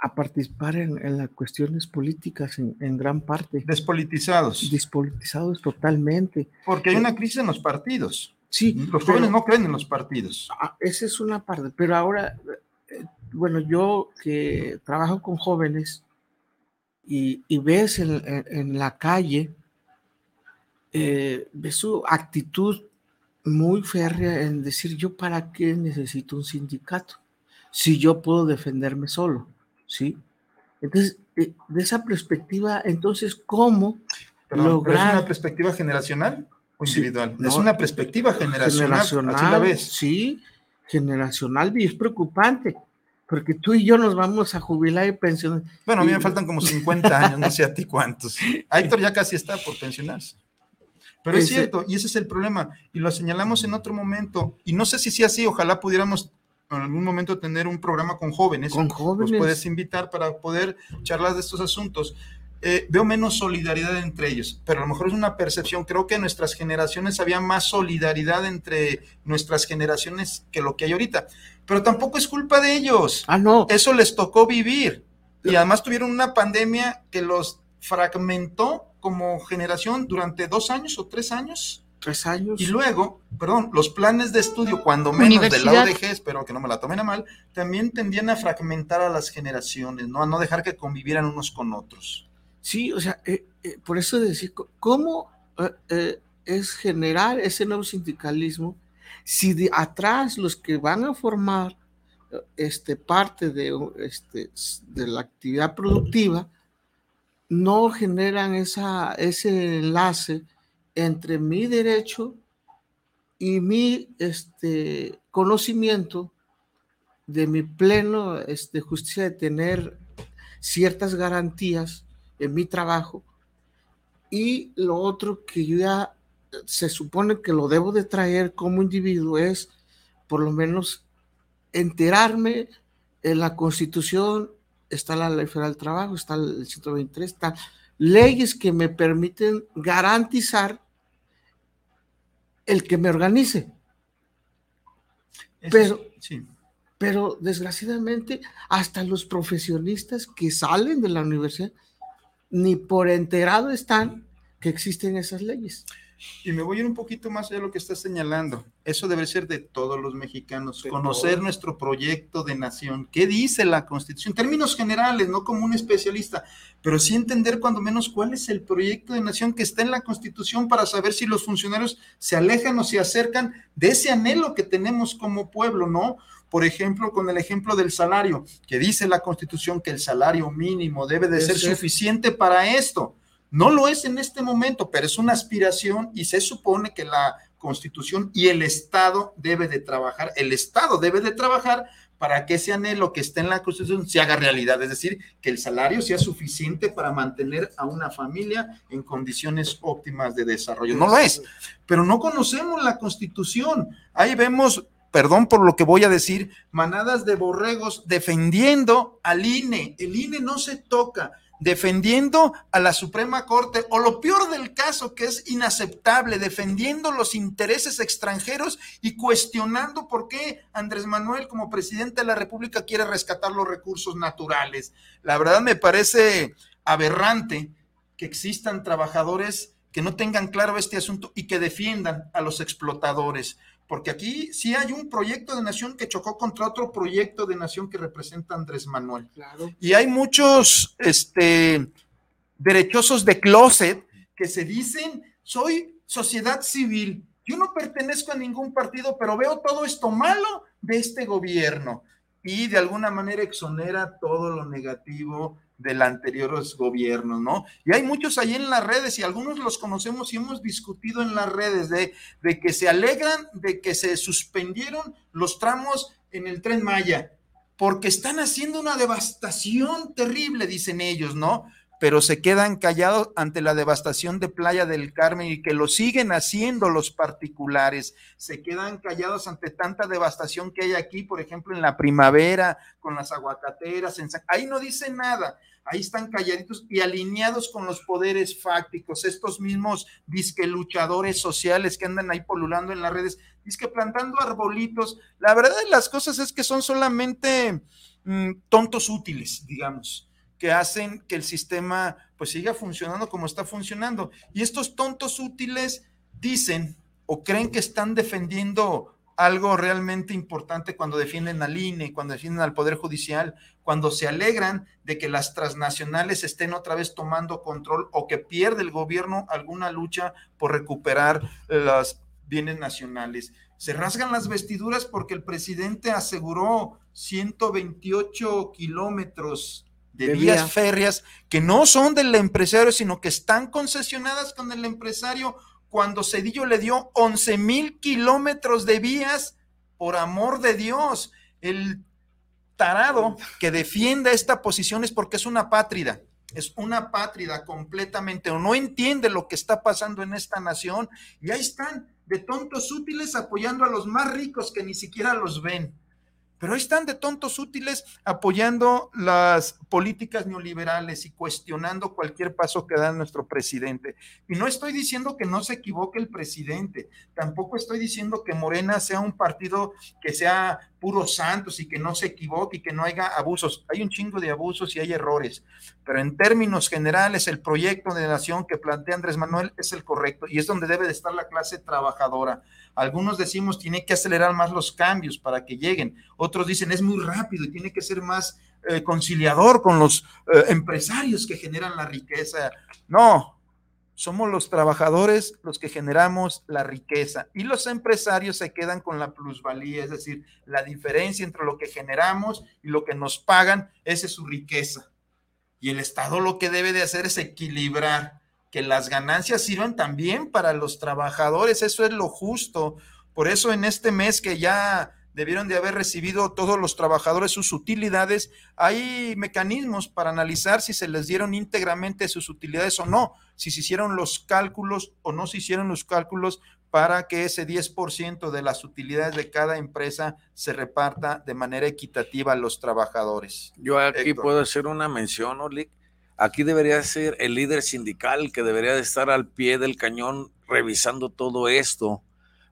a participar en, las cuestiones políticas en, gran parte. Despolitizados. Despolitizados totalmente. Porque hay una crisis en los partidos. Sí. Los jóvenes no creen en los partidos. Ah, esa es una parte. Pero ahora, eh, bueno, yo que trabajo con jóvenes, y, ves en, la calle, eh, ves su actitud muy férrea en decir, yo para qué necesito un sindicato, si yo puedo defenderme solo, ¿sí? Entonces, eh, de esa perspectiva, entonces, ¿cómo lograr... ¿Es una perspectiva generacional o individual? es una perspectiva generacional, generacional Sí, generacional y es preocupante porque tú y yo nos vamos a jubilar y pensionar. Bueno, a mí me faltan como 50 años, no sé a ti cuántos. Héctor ya casi está por pensionarse. Pero es cierto, y ese es el problema, y lo señalamos en otro momento, y no sé si sea así, ojalá pudiéramos en algún momento tener un programa con jóvenes. Con jóvenes. Los puedes invitar para poder charlar de estos asuntos. Eh, veo menos solidaridad entre ellos, pero a lo mejor es una percepción. Creo que en nuestras generaciones había más solidaridad entre nuestras generaciones que lo que hay ahorita. Pero tampoco es culpa de ellos. Ah, no. Eso les tocó vivir. Y además tuvieron una pandemia que los fragmentó como generación durante dos años o tres años. Tres años. Y luego, perdón, los planes de estudio, cuando menos de la UDG, espero que no me la tomen a mal, también tendían a fragmentar a las generaciones, ¿no? A no dejar que convivieran unos con otros. Sí, o sea, eh, eh, por eso decir, ¿cómo eh, es generar ese nuevo sindicalismo si de atrás los que van a formar este, parte de, este, de la actividad productiva no generan esa, ese enlace entre mi derecho y mi este, conocimiento de mi pleno este, justicia de tener ciertas garantías en mi trabajo y lo otro que yo ya se supone que lo debo de traer como individuo es por lo menos enterarme en la constitución está la ley federal del trabajo, está el 123, están leyes que me permiten garantizar el que me organice. pero, sí. pero desgraciadamente, hasta los profesionistas que salen de la universidad ni por enterado están que existen esas leyes. Y me voy a ir un poquito más allá de lo que estás señalando. Eso debe ser de todos los mexicanos, conocer nuestro proyecto de nación. ¿Qué dice la Constitución? En términos generales, no como un especialista, pero sí entender cuando menos cuál es el proyecto de nación que está en la Constitución para saber si los funcionarios se alejan o se acercan de ese anhelo que tenemos como pueblo, ¿no? Por ejemplo, con el ejemplo del salario, que dice la Constitución que el salario mínimo debe de ser suficiente para esto no lo es en este momento, pero es una aspiración y se supone que la Constitución y el Estado debe de trabajar, el Estado debe de trabajar para que ese anhelo que está en la Constitución se haga realidad, es decir, que el salario sea suficiente para mantener a una familia en condiciones óptimas de desarrollo. No lo es, pero no conocemos la Constitución. Ahí vemos perdón por lo que voy a decir, manadas de borregos defendiendo al INE. El INE no se toca defendiendo a la Suprema Corte, o lo peor del caso, que es inaceptable, defendiendo los intereses extranjeros y cuestionando por qué Andrés Manuel como presidente de la República quiere rescatar los recursos naturales. La verdad me parece aberrante que existan trabajadores que no tengan claro este asunto y que defiendan a los explotadores porque aquí sí hay un proyecto de nación que chocó contra otro proyecto de nación que representa Andrés Manuel. Y hay muchos este, derechosos de closet que se dicen, soy sociedad civil, yo no pertenezco a ningún partido, pero veo todo esto malo de este gobierno y de alguna manera exonera todo lo negativo del anteriores gobiernos, ¿no? Y hay muchos ahí en las redes y algunos los conocemos y hemos discutido en las redes de, de que se alegran de que se suspendieron los tramos en el tren Maya, porque están haciendo una devastación terrible, dicen ellos, ¿no? Pero se quedan callados ante la devastación de Playa del Carmen y que lo siguen haciendo los particulares. Se quedan callados ante tanta devastación que hay aquí, por ejemplo, en la primavera, con las aguacateras. Ahí no dicen nada. Ahí están calladitos y alineados con los poderes fácticos, estos mismos disque luchadores sociales que andan ahí polulando en las redes, disque plantando arbolitos. La verdad de las cosas es que son solamente mm, tontos útiles, digamos que hacen que el sistema pues siga funcionando como está funcionando. Y estos tontos útiles dicen o creen que están defendiendo algo realmente importante cuando defienden al INE, cuando defienden al Poder Judicial, cuando se alegran de que las transnacionales estén otra vez tomando control o que pierde el gobierno alguna lucha por recuperar los bienes nacionales. Se rasgan las vestiduras porque el presidente aseguró 128 kilómetros de, vías férreas que no son del empresario, sino que están concesionadas con el empresario cuando Cedillo le dio 11 mil kilómetros de vías, por amor de Dios, el tarado que defienda esta posición es porque es una pátrida, es una pátrida completamente, o no entiende lo que está pasando en esta nación, y ahí están, de tontos útiles, apoyando a los más ricos que ni siquiera los ven pero ahí están de tontos útiles apoyando las políticas neoliberales y cuestionando cualquier paso que da nuestro presidente. Y no estoy diciendo que no se equivoque el presidente, tampoco estoy diciendo que Morena sea un partido que sea puros santos y que no se equivoque y que no haya abusos. Hay un chingo de abusos y hay errores, pero en términos generales el proyecto de nación que plantea Andrés Manuel es el correcto y es donde debe de estar la clase trabajadora. Algunos decimos tiene que acelerar más los cambios para que lleguen, otros dicen es muy rápido y tiene que ser más eh, conciliador con los eh, empresarios que generan la riqueza. No, somos los trabajadores los que generamos la riqueza y los empresarios se quedan con la plusvalía, es decir, la diferencia entre lo que generamos y lo que nos pagan, esa es su riqueza. Y el Estado lo que debe de hacer es equilibrar, que las ganancias sirvan también para los trabajadores, eso es lo justo. Por eso en este mes que ya debieron de haber recibido todos los trabajadores sus utilidades. Hay mecanismos para analizar si se les dieron íntegramente sus utilidades o no, si se hicieron los cálculos o no se hicieron los cálculos para que ese 10% de las utilidades de cada empresa se reparta de manera equitativa a los trabajadores. Yo aquí puedo hacer una mención, Olic. Aquí debería ser el líder sindical que debería de estar al pie del cañón revisando todo esto,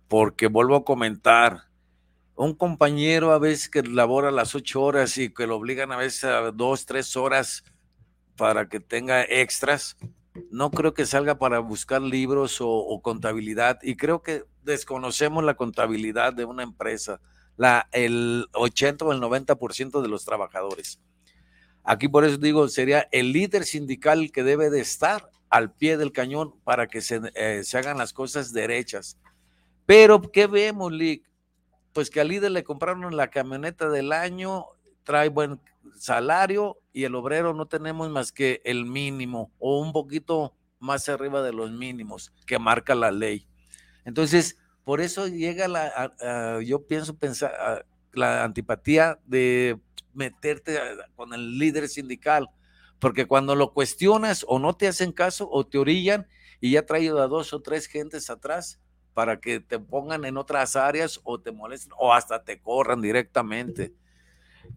porque vuelvo a comentar, un compañero a veces que labora las ocho horas y que lo obligan a veces a dos, tres horas para que tenga extras, no creo que salga para buscar libros o, contabilidad y creo que desconocemos la contabilidad de una empresa, la, el 80 o el 90% de los trabajadores. Aquí por eso digo, sería el líder sindical que debe de estar al pie del cañón para que se, eh, se hagan las cosas derechas. Pero, ¿qué vemos, Lick? pues que al líder le compraron la camioneta del año, trae buen salario y el obrero no tenemos más que el mínimo o un poquito más arriba de los mínimos que marca la ley. Entonces, por eso llega la, yo pienso pensar, la antipatía de meterte con el líder sindical, porque cuando lo cuestionas o no te hacen caso o te orillan y ya traído a dos o tres gentes atrás, para que te pongan en otras áreas o te molesten o hasta te corran directamente.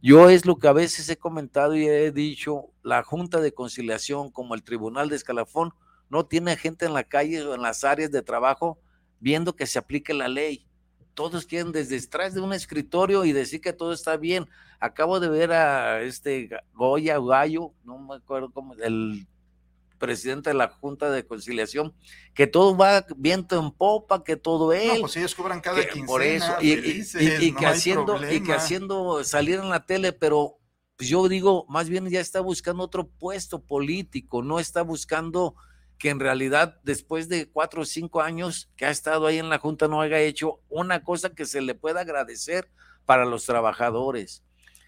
Yo es lo que a veces he comentado y he dicho, la Junta de Conciliación como el Tribunal de Escalafón no tiene gente en la calle o en las áreas de trabajo viendo que se aplique la ley. Todos quieren desde detrás de un escritorio y decir que todo está bien. Acabo de ver a este Goya Gallo, no me acuerdo cómo, el presidente de la Junta de Conciliación, que todo va viento en popa, que todo es. No, pues ellos cobran cada quincena, Por eso, y, que haciendo, y que haciendo salir en la tele, pero pues yo digo, más bien ya está buscando otro puesto político, no está buscando que en realidad después de cuatro o cinco años que ha estado ahí en la Junta no haya hecho una cosa que se le pueda agradecer para los trabajadores.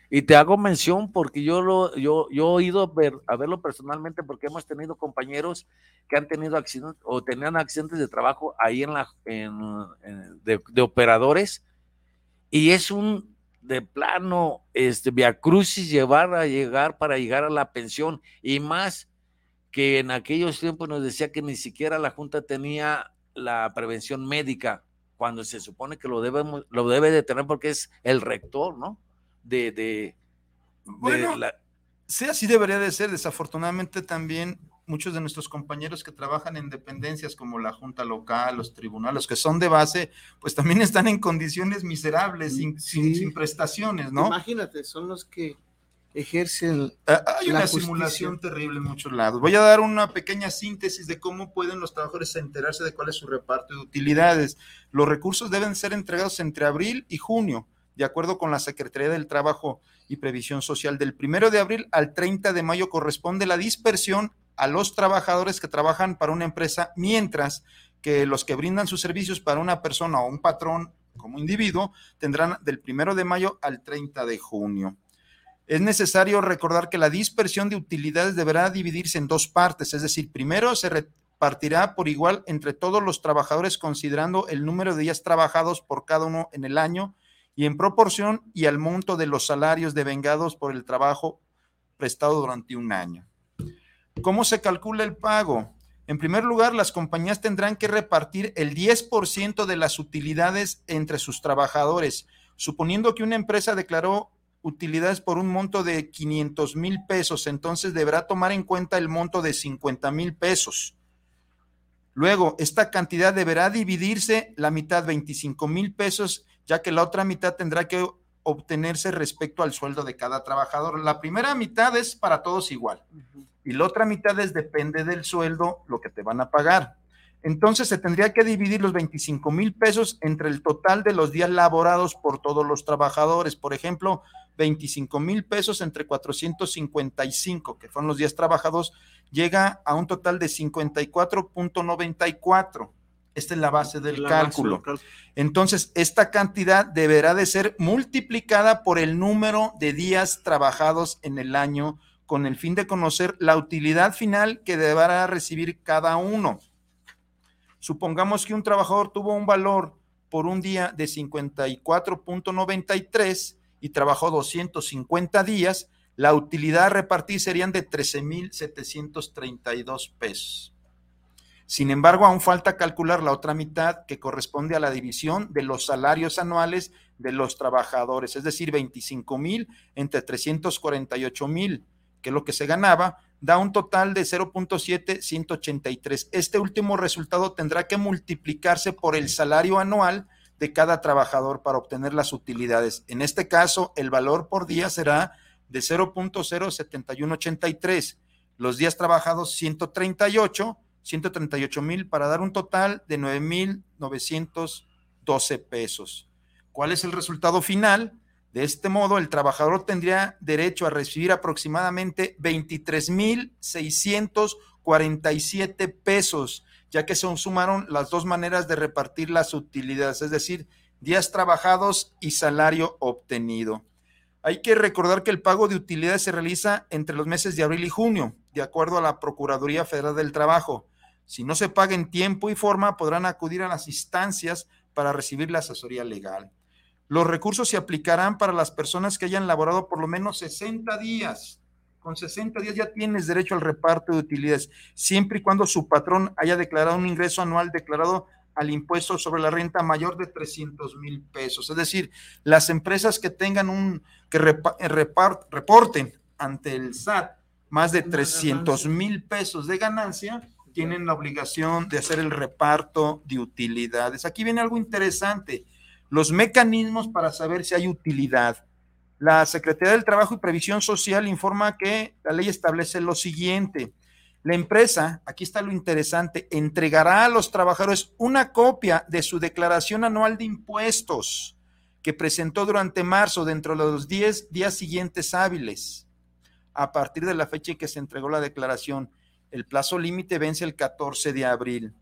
Y te hago mención porque yo lo, yo, yo he ido a, ver, a verlo personalmente porque hemos tenido compañeros que han tenido accidentes o tenían accidentes de trabajo ahí en la en, de, operadores y es un de plano este via crucis llevar a llegar para llegar a la pensión y más que en aquellos tiempos nos decía que ni siquiera la junta tenía la prevención médica cuando se supone que lo debemos lo debe de tener porque es el rector, ¿no? de, bueno, sí, así debería de ser. Desafortunadamente también muchos de nuestros compañeros que trabajan en dependencias como la Junta Local, los tribunales, que son de base, pues también están en condiciones miserables, sin, sin, prestaciones, ¿no? Imagínate, son los que ejercen. Ah, hay una simulación terrible en muchos lados. Voy a dar una pequeña síntesis de cómo pueden los trabajadores enterarse de cuál es su reparto de utilidades. Los recursos deben ser entregados entre abril y junio de acuerdo con la Secretaría del Trabajo y Previsión Social, del primero de abril al 30 de mayo corresponde la dispersión a los trabajadores que trabajan para una empresa, mientras que los que brindan sus servicios para una persona o un patrón como individuo tendrán del primero de mayo al 30 de junio. Es necesario recordar que la dispersión de utilidades deberá dividirse en dos partes, es decir, primero se repartirá por igual entre todos los trabajadores considerando el número de días trabajados por cada uno en el año y en proporción y al monto de los salarios devengados por el trabajo prestado durante un año. ¿Cómo se calcula el pago? En primer lugar, las compañías tendrán que repartir el 10% de las utilidades entre sus trabajadores, Suponiendo que una empresa declaró utilidades por un monto de 500 mil pesos, entonces deberá tomar en cuenta el monto de 50 mil pesos. Luego, esta cantidad deberá dividirse la mitad, 25 mil pesos, ya que la otra mitad tendrá que obtenerse respecto al sueldo de cada trabajador. La primera mitad es para todos igual y la otra mitad es depende del sueldo lo que te van a pagar. Entonces se tendría que dividir los 25 mil pesos entre el total de los días laborados por todos los trabajadores. Por ejemplo, 25 mil pesos entre 455, que fueron los días trabajados, llega a un total de 54.94. Esta es la base del cálculo. Entonces, esta cantidad deberá de ser multiplicada por el número de días trabajados en el año con el fin de conocer la utilidad final que deberá recibir cada uno. Supongamos que un trabajador tuvo un valor por un día de 54.93 y trabajó 250 días, la utilidad a repartir serían de 13.732 pesos. Sin embargo, aún falta calcular la otra mitad que corresponde a la división de los salarios anuales de los trabajadores, es decir, 25 mil entre 348 mil, que es lo que se ganaba, da un total de 0.7183. Este último resultado tendrá que multiplicarse por el salario anual de cada trabajador para obtener las utilidades. En este caso, el valor por día será de 0.07183. Los días trabajados 138 138 mil para dar un total de 9 mil 912 pesos. ¿Cuál es el resultado final? De este modo, el trabajador tendría derecho a recibir aproximadamente 23 mil 647 pesos, ya que se sumaron las dos maneras de repartir las utilidades, es decir, días trabajados y salario obtenido. Hay que recordar que el pago de utilidades se realiza entre los meses de abril y junio, de acuerdo a la Procuraduría Federal del Trabajo. Si no se paga en tiempo y forma, podrán acudir a las instancias para recibir la asesoría legal. Los recursos se aplicarán para las personas que hayan laborado por lo menos 60 días. Con 60 días ya tienes derecho al reparto de utilidades, siempre y cuando su patrón haya declarado un ingreso anual declarado al impuesto sobre la renta mayor de 300 mil pesos. Es decir, las empresas que tengan un, que reporten ante el SAT más de 300 mil pesos de ganancia, tienen la obligación de hacer el reparto de utilidades. Aquí viene algo interesante, los mecanismos para saber si hay utilidad. La Secretaría del Trabajo y Previsión Social informa que la ley establece lo siguiente. La empresa, aquí está lo interesante, entregará a los trabajadores una copia de su declaración anual de impuestos que presentó durante marzo dentro de los 10 días siguientes hábiles, a partir de la fecha en que se entregó la declaración. El plazo límite vence el 14 de abril.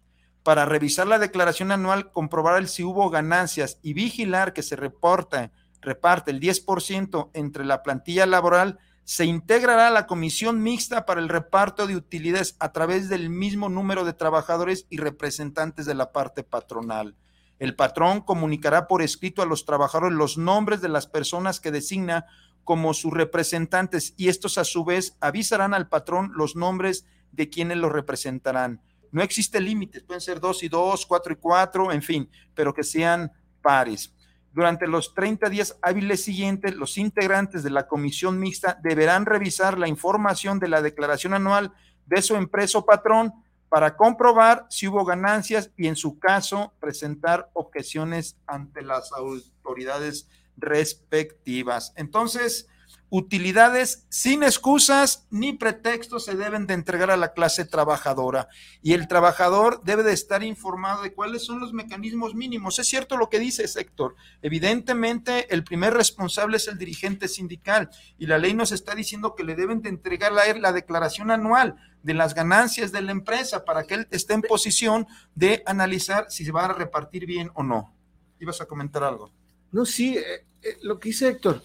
Para revisar la declaración anual, comprobar si hubo ganancias y vigilar que se reporta, reparte el 10% entre la plantilla laboral, se integrará la comisión mixta para el reparto de utilidades a través del mismo número de trabajadores y representantes de la parte patronal. El patrón comunicará por escrito a los trabajadores los nombres de las personas que designa como sus representantes y estos a su vez avisarán al patrón los nombres de quienes lo representarán. No existe límites, pueden ser dos y dos, cuatro y cuatro, en fin, pero que sean pares. Durante los 30 días hábiles siguientes, los integrantes de la comisión mixta deberán revisar la información de la declaración anual de su empresa o patrón para comprobar si hubo ganancias y en su caso presentar objeciones ante las autoridades respectivas. Entonces, utilidades sin excusas ni pretextos se deben de entregar a la clase trabajadora y el trabajador debe de estar informado de cuáles son los mecanismos mínimos. Es cierto lo que dice Héctor. Evidentemente el primer responsable es el dirigente sindical y la ley nos está diciendo que le deben de entregar a él la declaración anual de las ganancias de la empresa para que él esté en posición de analizar si se va a repartir bien o no. ¿Ibas a comentar algo? No, sí, eh, eh, lo que dice Héctor.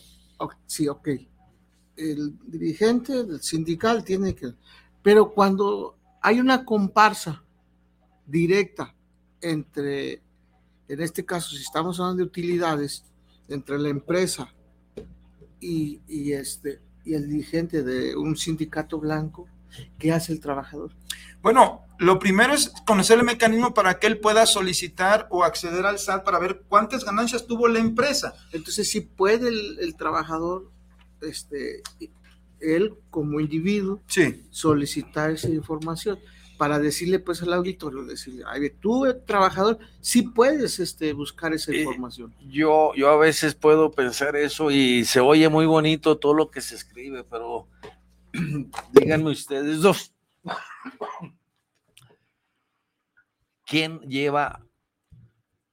Sí, ok el dirigente del sindical tiene que... Pero cuando hay una comparsa directa entre, en este caso, si estamos hablando de utilidades, entre la empresa y, y este, y el dirigente de un sindicato blanco, ¿Qué hace el trabajador? Bueno, lo primero es conocer el mecanismo para que él pueda solicitar o acceder al SAT para ver cuántas ganancias tuvo la empresa. Entonces, si puede el, el trabajador, este, él como individuo, Sí. solicitar esa información para decirle pues al auditorio, decirle, ay, tú eh, trabajador, sí puedes este, buscar esa Eh, información. Yo, yo a veces puedo pensar eso y se oye muy bonito todo lo que se escribe, pero díganme ustedes dos. ¿Quién lleva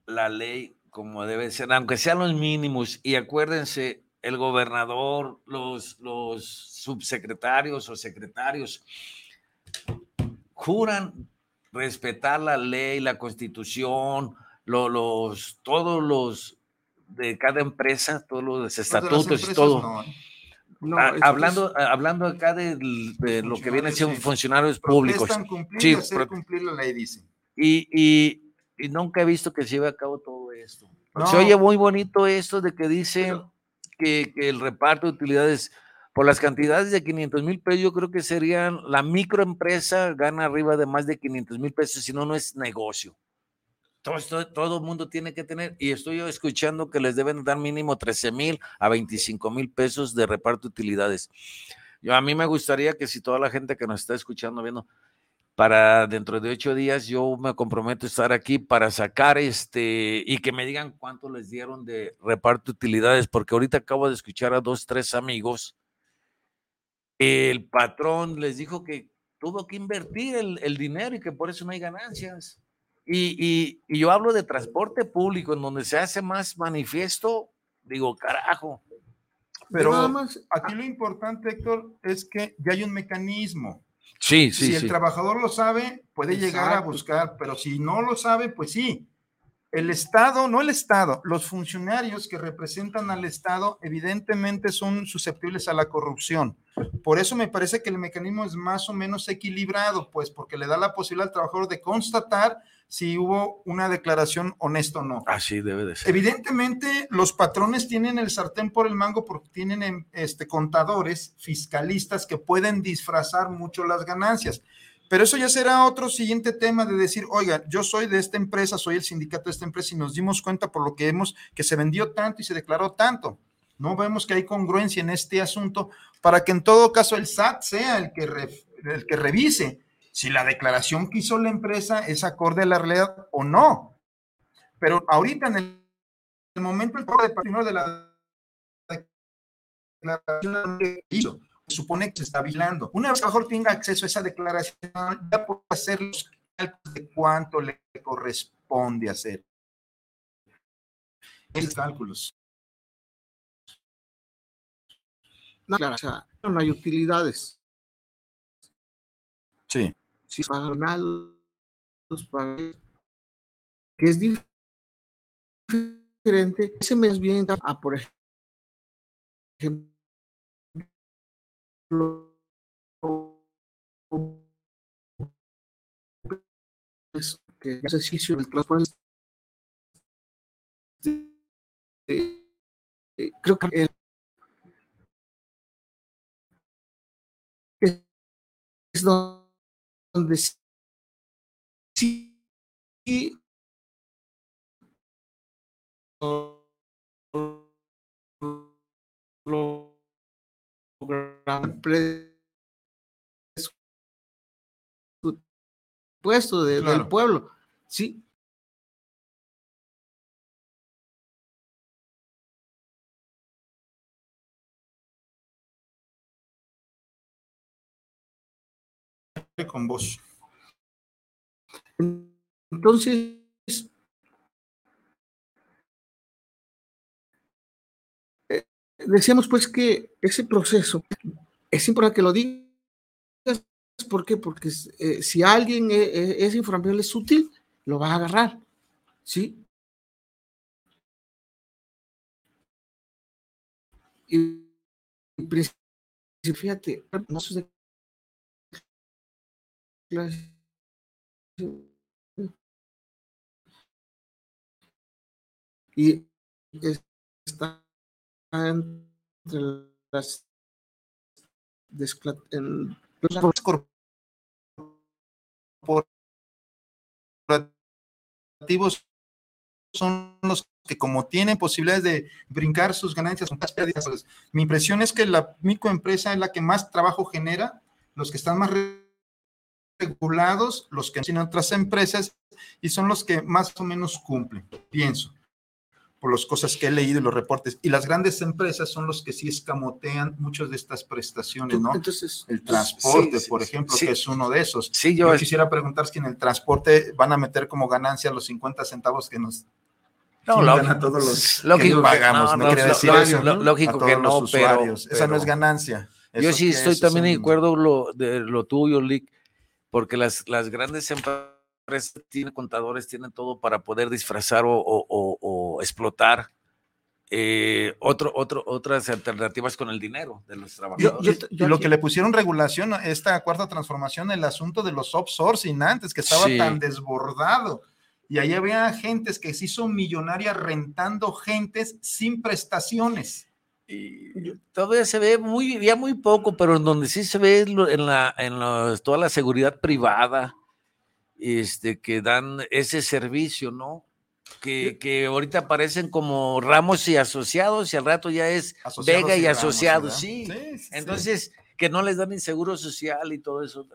la ley como debe ser, aunque sean los mínimos? Y acuérdense, el gobernador, los, los subsecretarios o secretarios juran respetar la ley, la constitución, lo- los, todos los de cada empresa, todos los estatutos y todo. no. No, Ah, hablando, ah, hablando acá de, de lo que vienen siendo funcionarios públicos. Cumplir Sí, hacer cumplir la ley, dice. Y, y, y nunca he visto que se lleve a cabo todo esto. No. Se oye muy bonito esto de que dicen Pero- que, que el reparto de utilidades por las cantidades de 500 mil pesos, yo creo que serían, la microempresa gana arriba de más de 500 mil pesos, si no, no es negocio. Todo, todo mundo tiene que tener, y estoy escuchando que les deben dar mínimo 13 mil a 25 mil pesos de reparto de utilidades. Yo, a mí me gustaría que si toda la gente que nos está escuchando, viendo, para dentro de ocho días yo me comprometo a estar aquí para sacar este y que me digan cuánto les dieron de reparto de utilidades, porque ahorita acabo de escuchar a dos, tres amigos. El patrón les dijo que tuvo que invertir el dinero y que por eso no hay ganancias. Y, y- y yo hablo de transporte público, en donde se hace más manifiesto, digo, carajo. Pero nada más, aquí lo importante, Héctor, es que ya hay un mecanismo. Sí, si el trabajador lo sabe, puede llegar a buscar, pero si no lo sabe, pues sí. El Estado, no el Estado, los funcionarios que representan al Estado evidentemente son susceptibles a la corrupción. Por eso me parece que el mecanismo es más o menos equilibrado, pues porque le da la posibilidad al trabajador de constatar si hubo una declaración honesta o no. Así debe de ser. Evidentemente, los patrones tienen el sartén por el mango porque tienen este, contadores, fiscalistas que pueden disfrazar mucho las ganancias. Pero eso ya será otro siguiente tema de decir, oiga, yo soy de esta empresa, soy el sindicato de esta empresa y nos dimos cuenta por lo que hemos, que se vendió tanto y se declaró tanto. No vemos que hay congruencia en este asunto para que en todo caso el SAT sea el que, el que revise si la declaración que hizo la empresa es acorde a la realidad o no. Pero ahorita en el, el momento el de la declaración que hizo, se supone que se está vigilando. Una vez que el trabajador tenga acceso a esa declaración, ya puede hacer los cálculos de cuánto le corresponde hacer. Esos cálculos. no, claro, o sea, no hay utilidades. Sí. Si pagan los que es dif- diferente, ese mes bien a, por ejemplo, que ejercicio del eh, eh, creo que el- es- donde sí, sí lo logran puesto de- del Claro. pueblo. Sí, Con vos. entonces decíamos pues que ese proceso es importante que lo digas. ¿Por qué? Porque eh, si alguien eh, eh, es informable, es útil, lo va a agarrar. ¿Sí? Y, fíjate, y está entre las corporativos son los que como tienen posibilidades de brincar sus ganancias son más pérdidas. Pues, mi impresión es que la microempresa es la que más trabajo genera, los que están más regulados, los que tienen otras empresas y son los que más o menos cumplen, pienso, por las cosas que he leído y los reportes. Y las grandes empresas son los que sí escamotean muchas de estas prestaciones, ¿no? Entonces, el transporte, por ejemplo, que es uno de esos. Sí, yo, quisiera preguntar si en el transporte van a meter como ganancia los 50 centavos que nos no, lógico, a todos los lógico, que pagamos, no, no, lógico que no, pero, esa no es ganancia. Yo sí estoy también de acuerdo lo, de lo tuyo, Lick, porque las, las grandes empresas tienen contadores, tienen todo para poder disfrazar o, o, o, explotar eh, otro, otro, otras alternativas con el dinero de los trabajadores. y lo que le pusieron regulación a esta cuarta transformación, el asunto de los outsourcing antes, que estaba tan desbordado y ahí había gentes que se hizo millonaria rentando gentes sin prestaciones. Y todavía se ve muy, ya muy poco, pero en donde sí se ve en, la, en toda la seguridad privada, este, que dan ese servicio, ¿no? Que, que, ahorita aparecen como Ramos y asociados y al rato ya es Vega y, asociados, sí. Entonces, que no les dan ni seguro social y todo eso.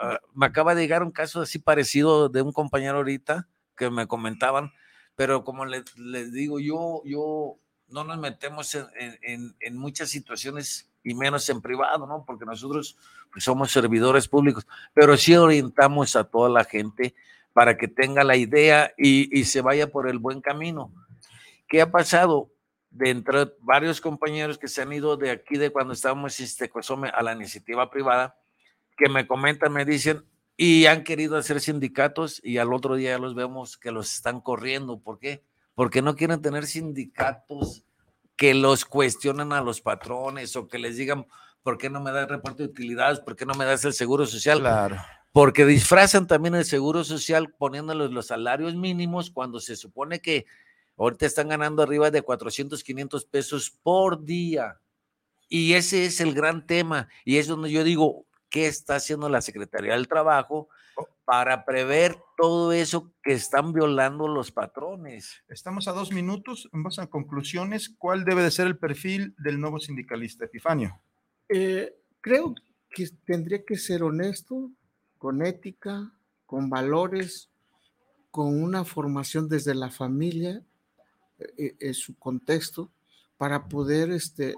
Ah, me acaba de llegar un caso así parecido de un compañero ahorita que me comentaban, pero como les, digo, yo, yo no nos metemos en, en, muchas situaciones y menos en privado, ¿no? Porque nosotros pues, somos servidores públicos, pero sí orientamos a toda la gente para que tenga la idea y, y se vaya por el buen camino. ¿Qué ha pasado? De varios compañeros que se han ido de aquí, de cuando estábamos este, a la iniciativa privada, que me comentan, me dicen, y han querido hacer sindicatos y al otro día ya los vemos que los están corriendo. ¿Por qué? Porque no quieren tener sindicatos que los cuestionen a los patrones o que les digan, ¿por qué no me das reparto de utilidades? ¿Por qué no me das el seguro social? Claro. Porque disfrazan también el seguro social poniéndoles los salarios mínimos cuando se supone que ahorita están ganando arriba de 400, 500 pesos por día. Y ese es el gran tema. Y es donde yo digo, qué está haciendo la Secretaría del Trabajo oh. para prever todo eso que están violando los patrones. Estamos a dos minutos. En base a conclusiones, ¿cuál debe de ser el perfil del nuevo sindicalista, Epifanio? Eh, creo que tendría que ser honesto, con ética, con valores, con una formación desde la familia, eh, en su contexto, para poder este,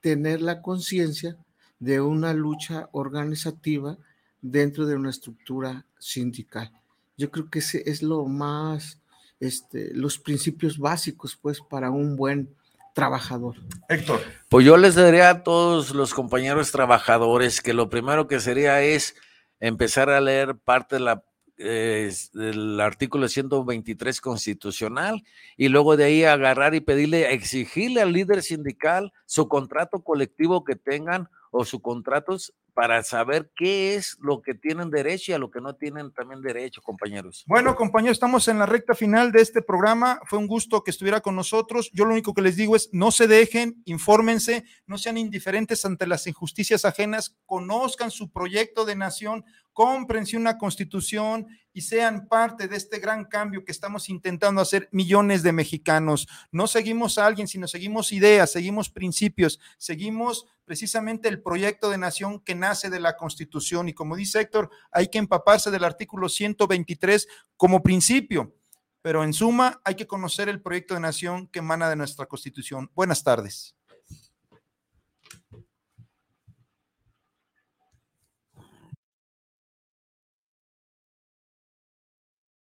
tener la conciencia de una lucha organizativa dentro de una estructura sindical. Yo creo que ese es lo más, este, los principios básicos, pues, para un buen trabajador. Héctor. Pues yo les diría a todos los compañeros trabajadores que lo primero que sería es empezar a leer parte de la, del artículo 123 constitucional y luego de ahí agarrar y pedirle, exigirle al líder sindical su contrato colectivo que tengan o sus contratos para saber qué es lo que tienen derecho y a lo que no tienen también derecho, compañeros. Bueno, compañeros, estamos en la recta final de este programa. Fue un gusto que estuviera con nosotros. Yo lo único que les digo es, no se dejen, infórmense, no sean indiferentes ante las injusticias ajenas, conozcan su proyecto de nación, cómprense una constitución y sean parte de este gran cambio que estamos intentando hacer millones de mexicanos. No seguimos a alguien, sino seguimos ideas, seguimos principios, seguimos precisamente el proyecto de nación que de la constitución. Y como dice Héctor, hay que empaparse del artículo 123 como principio, pero en suma hay que conocer el proyecto de nación que emana de nuestra constitución. Buenas tardes.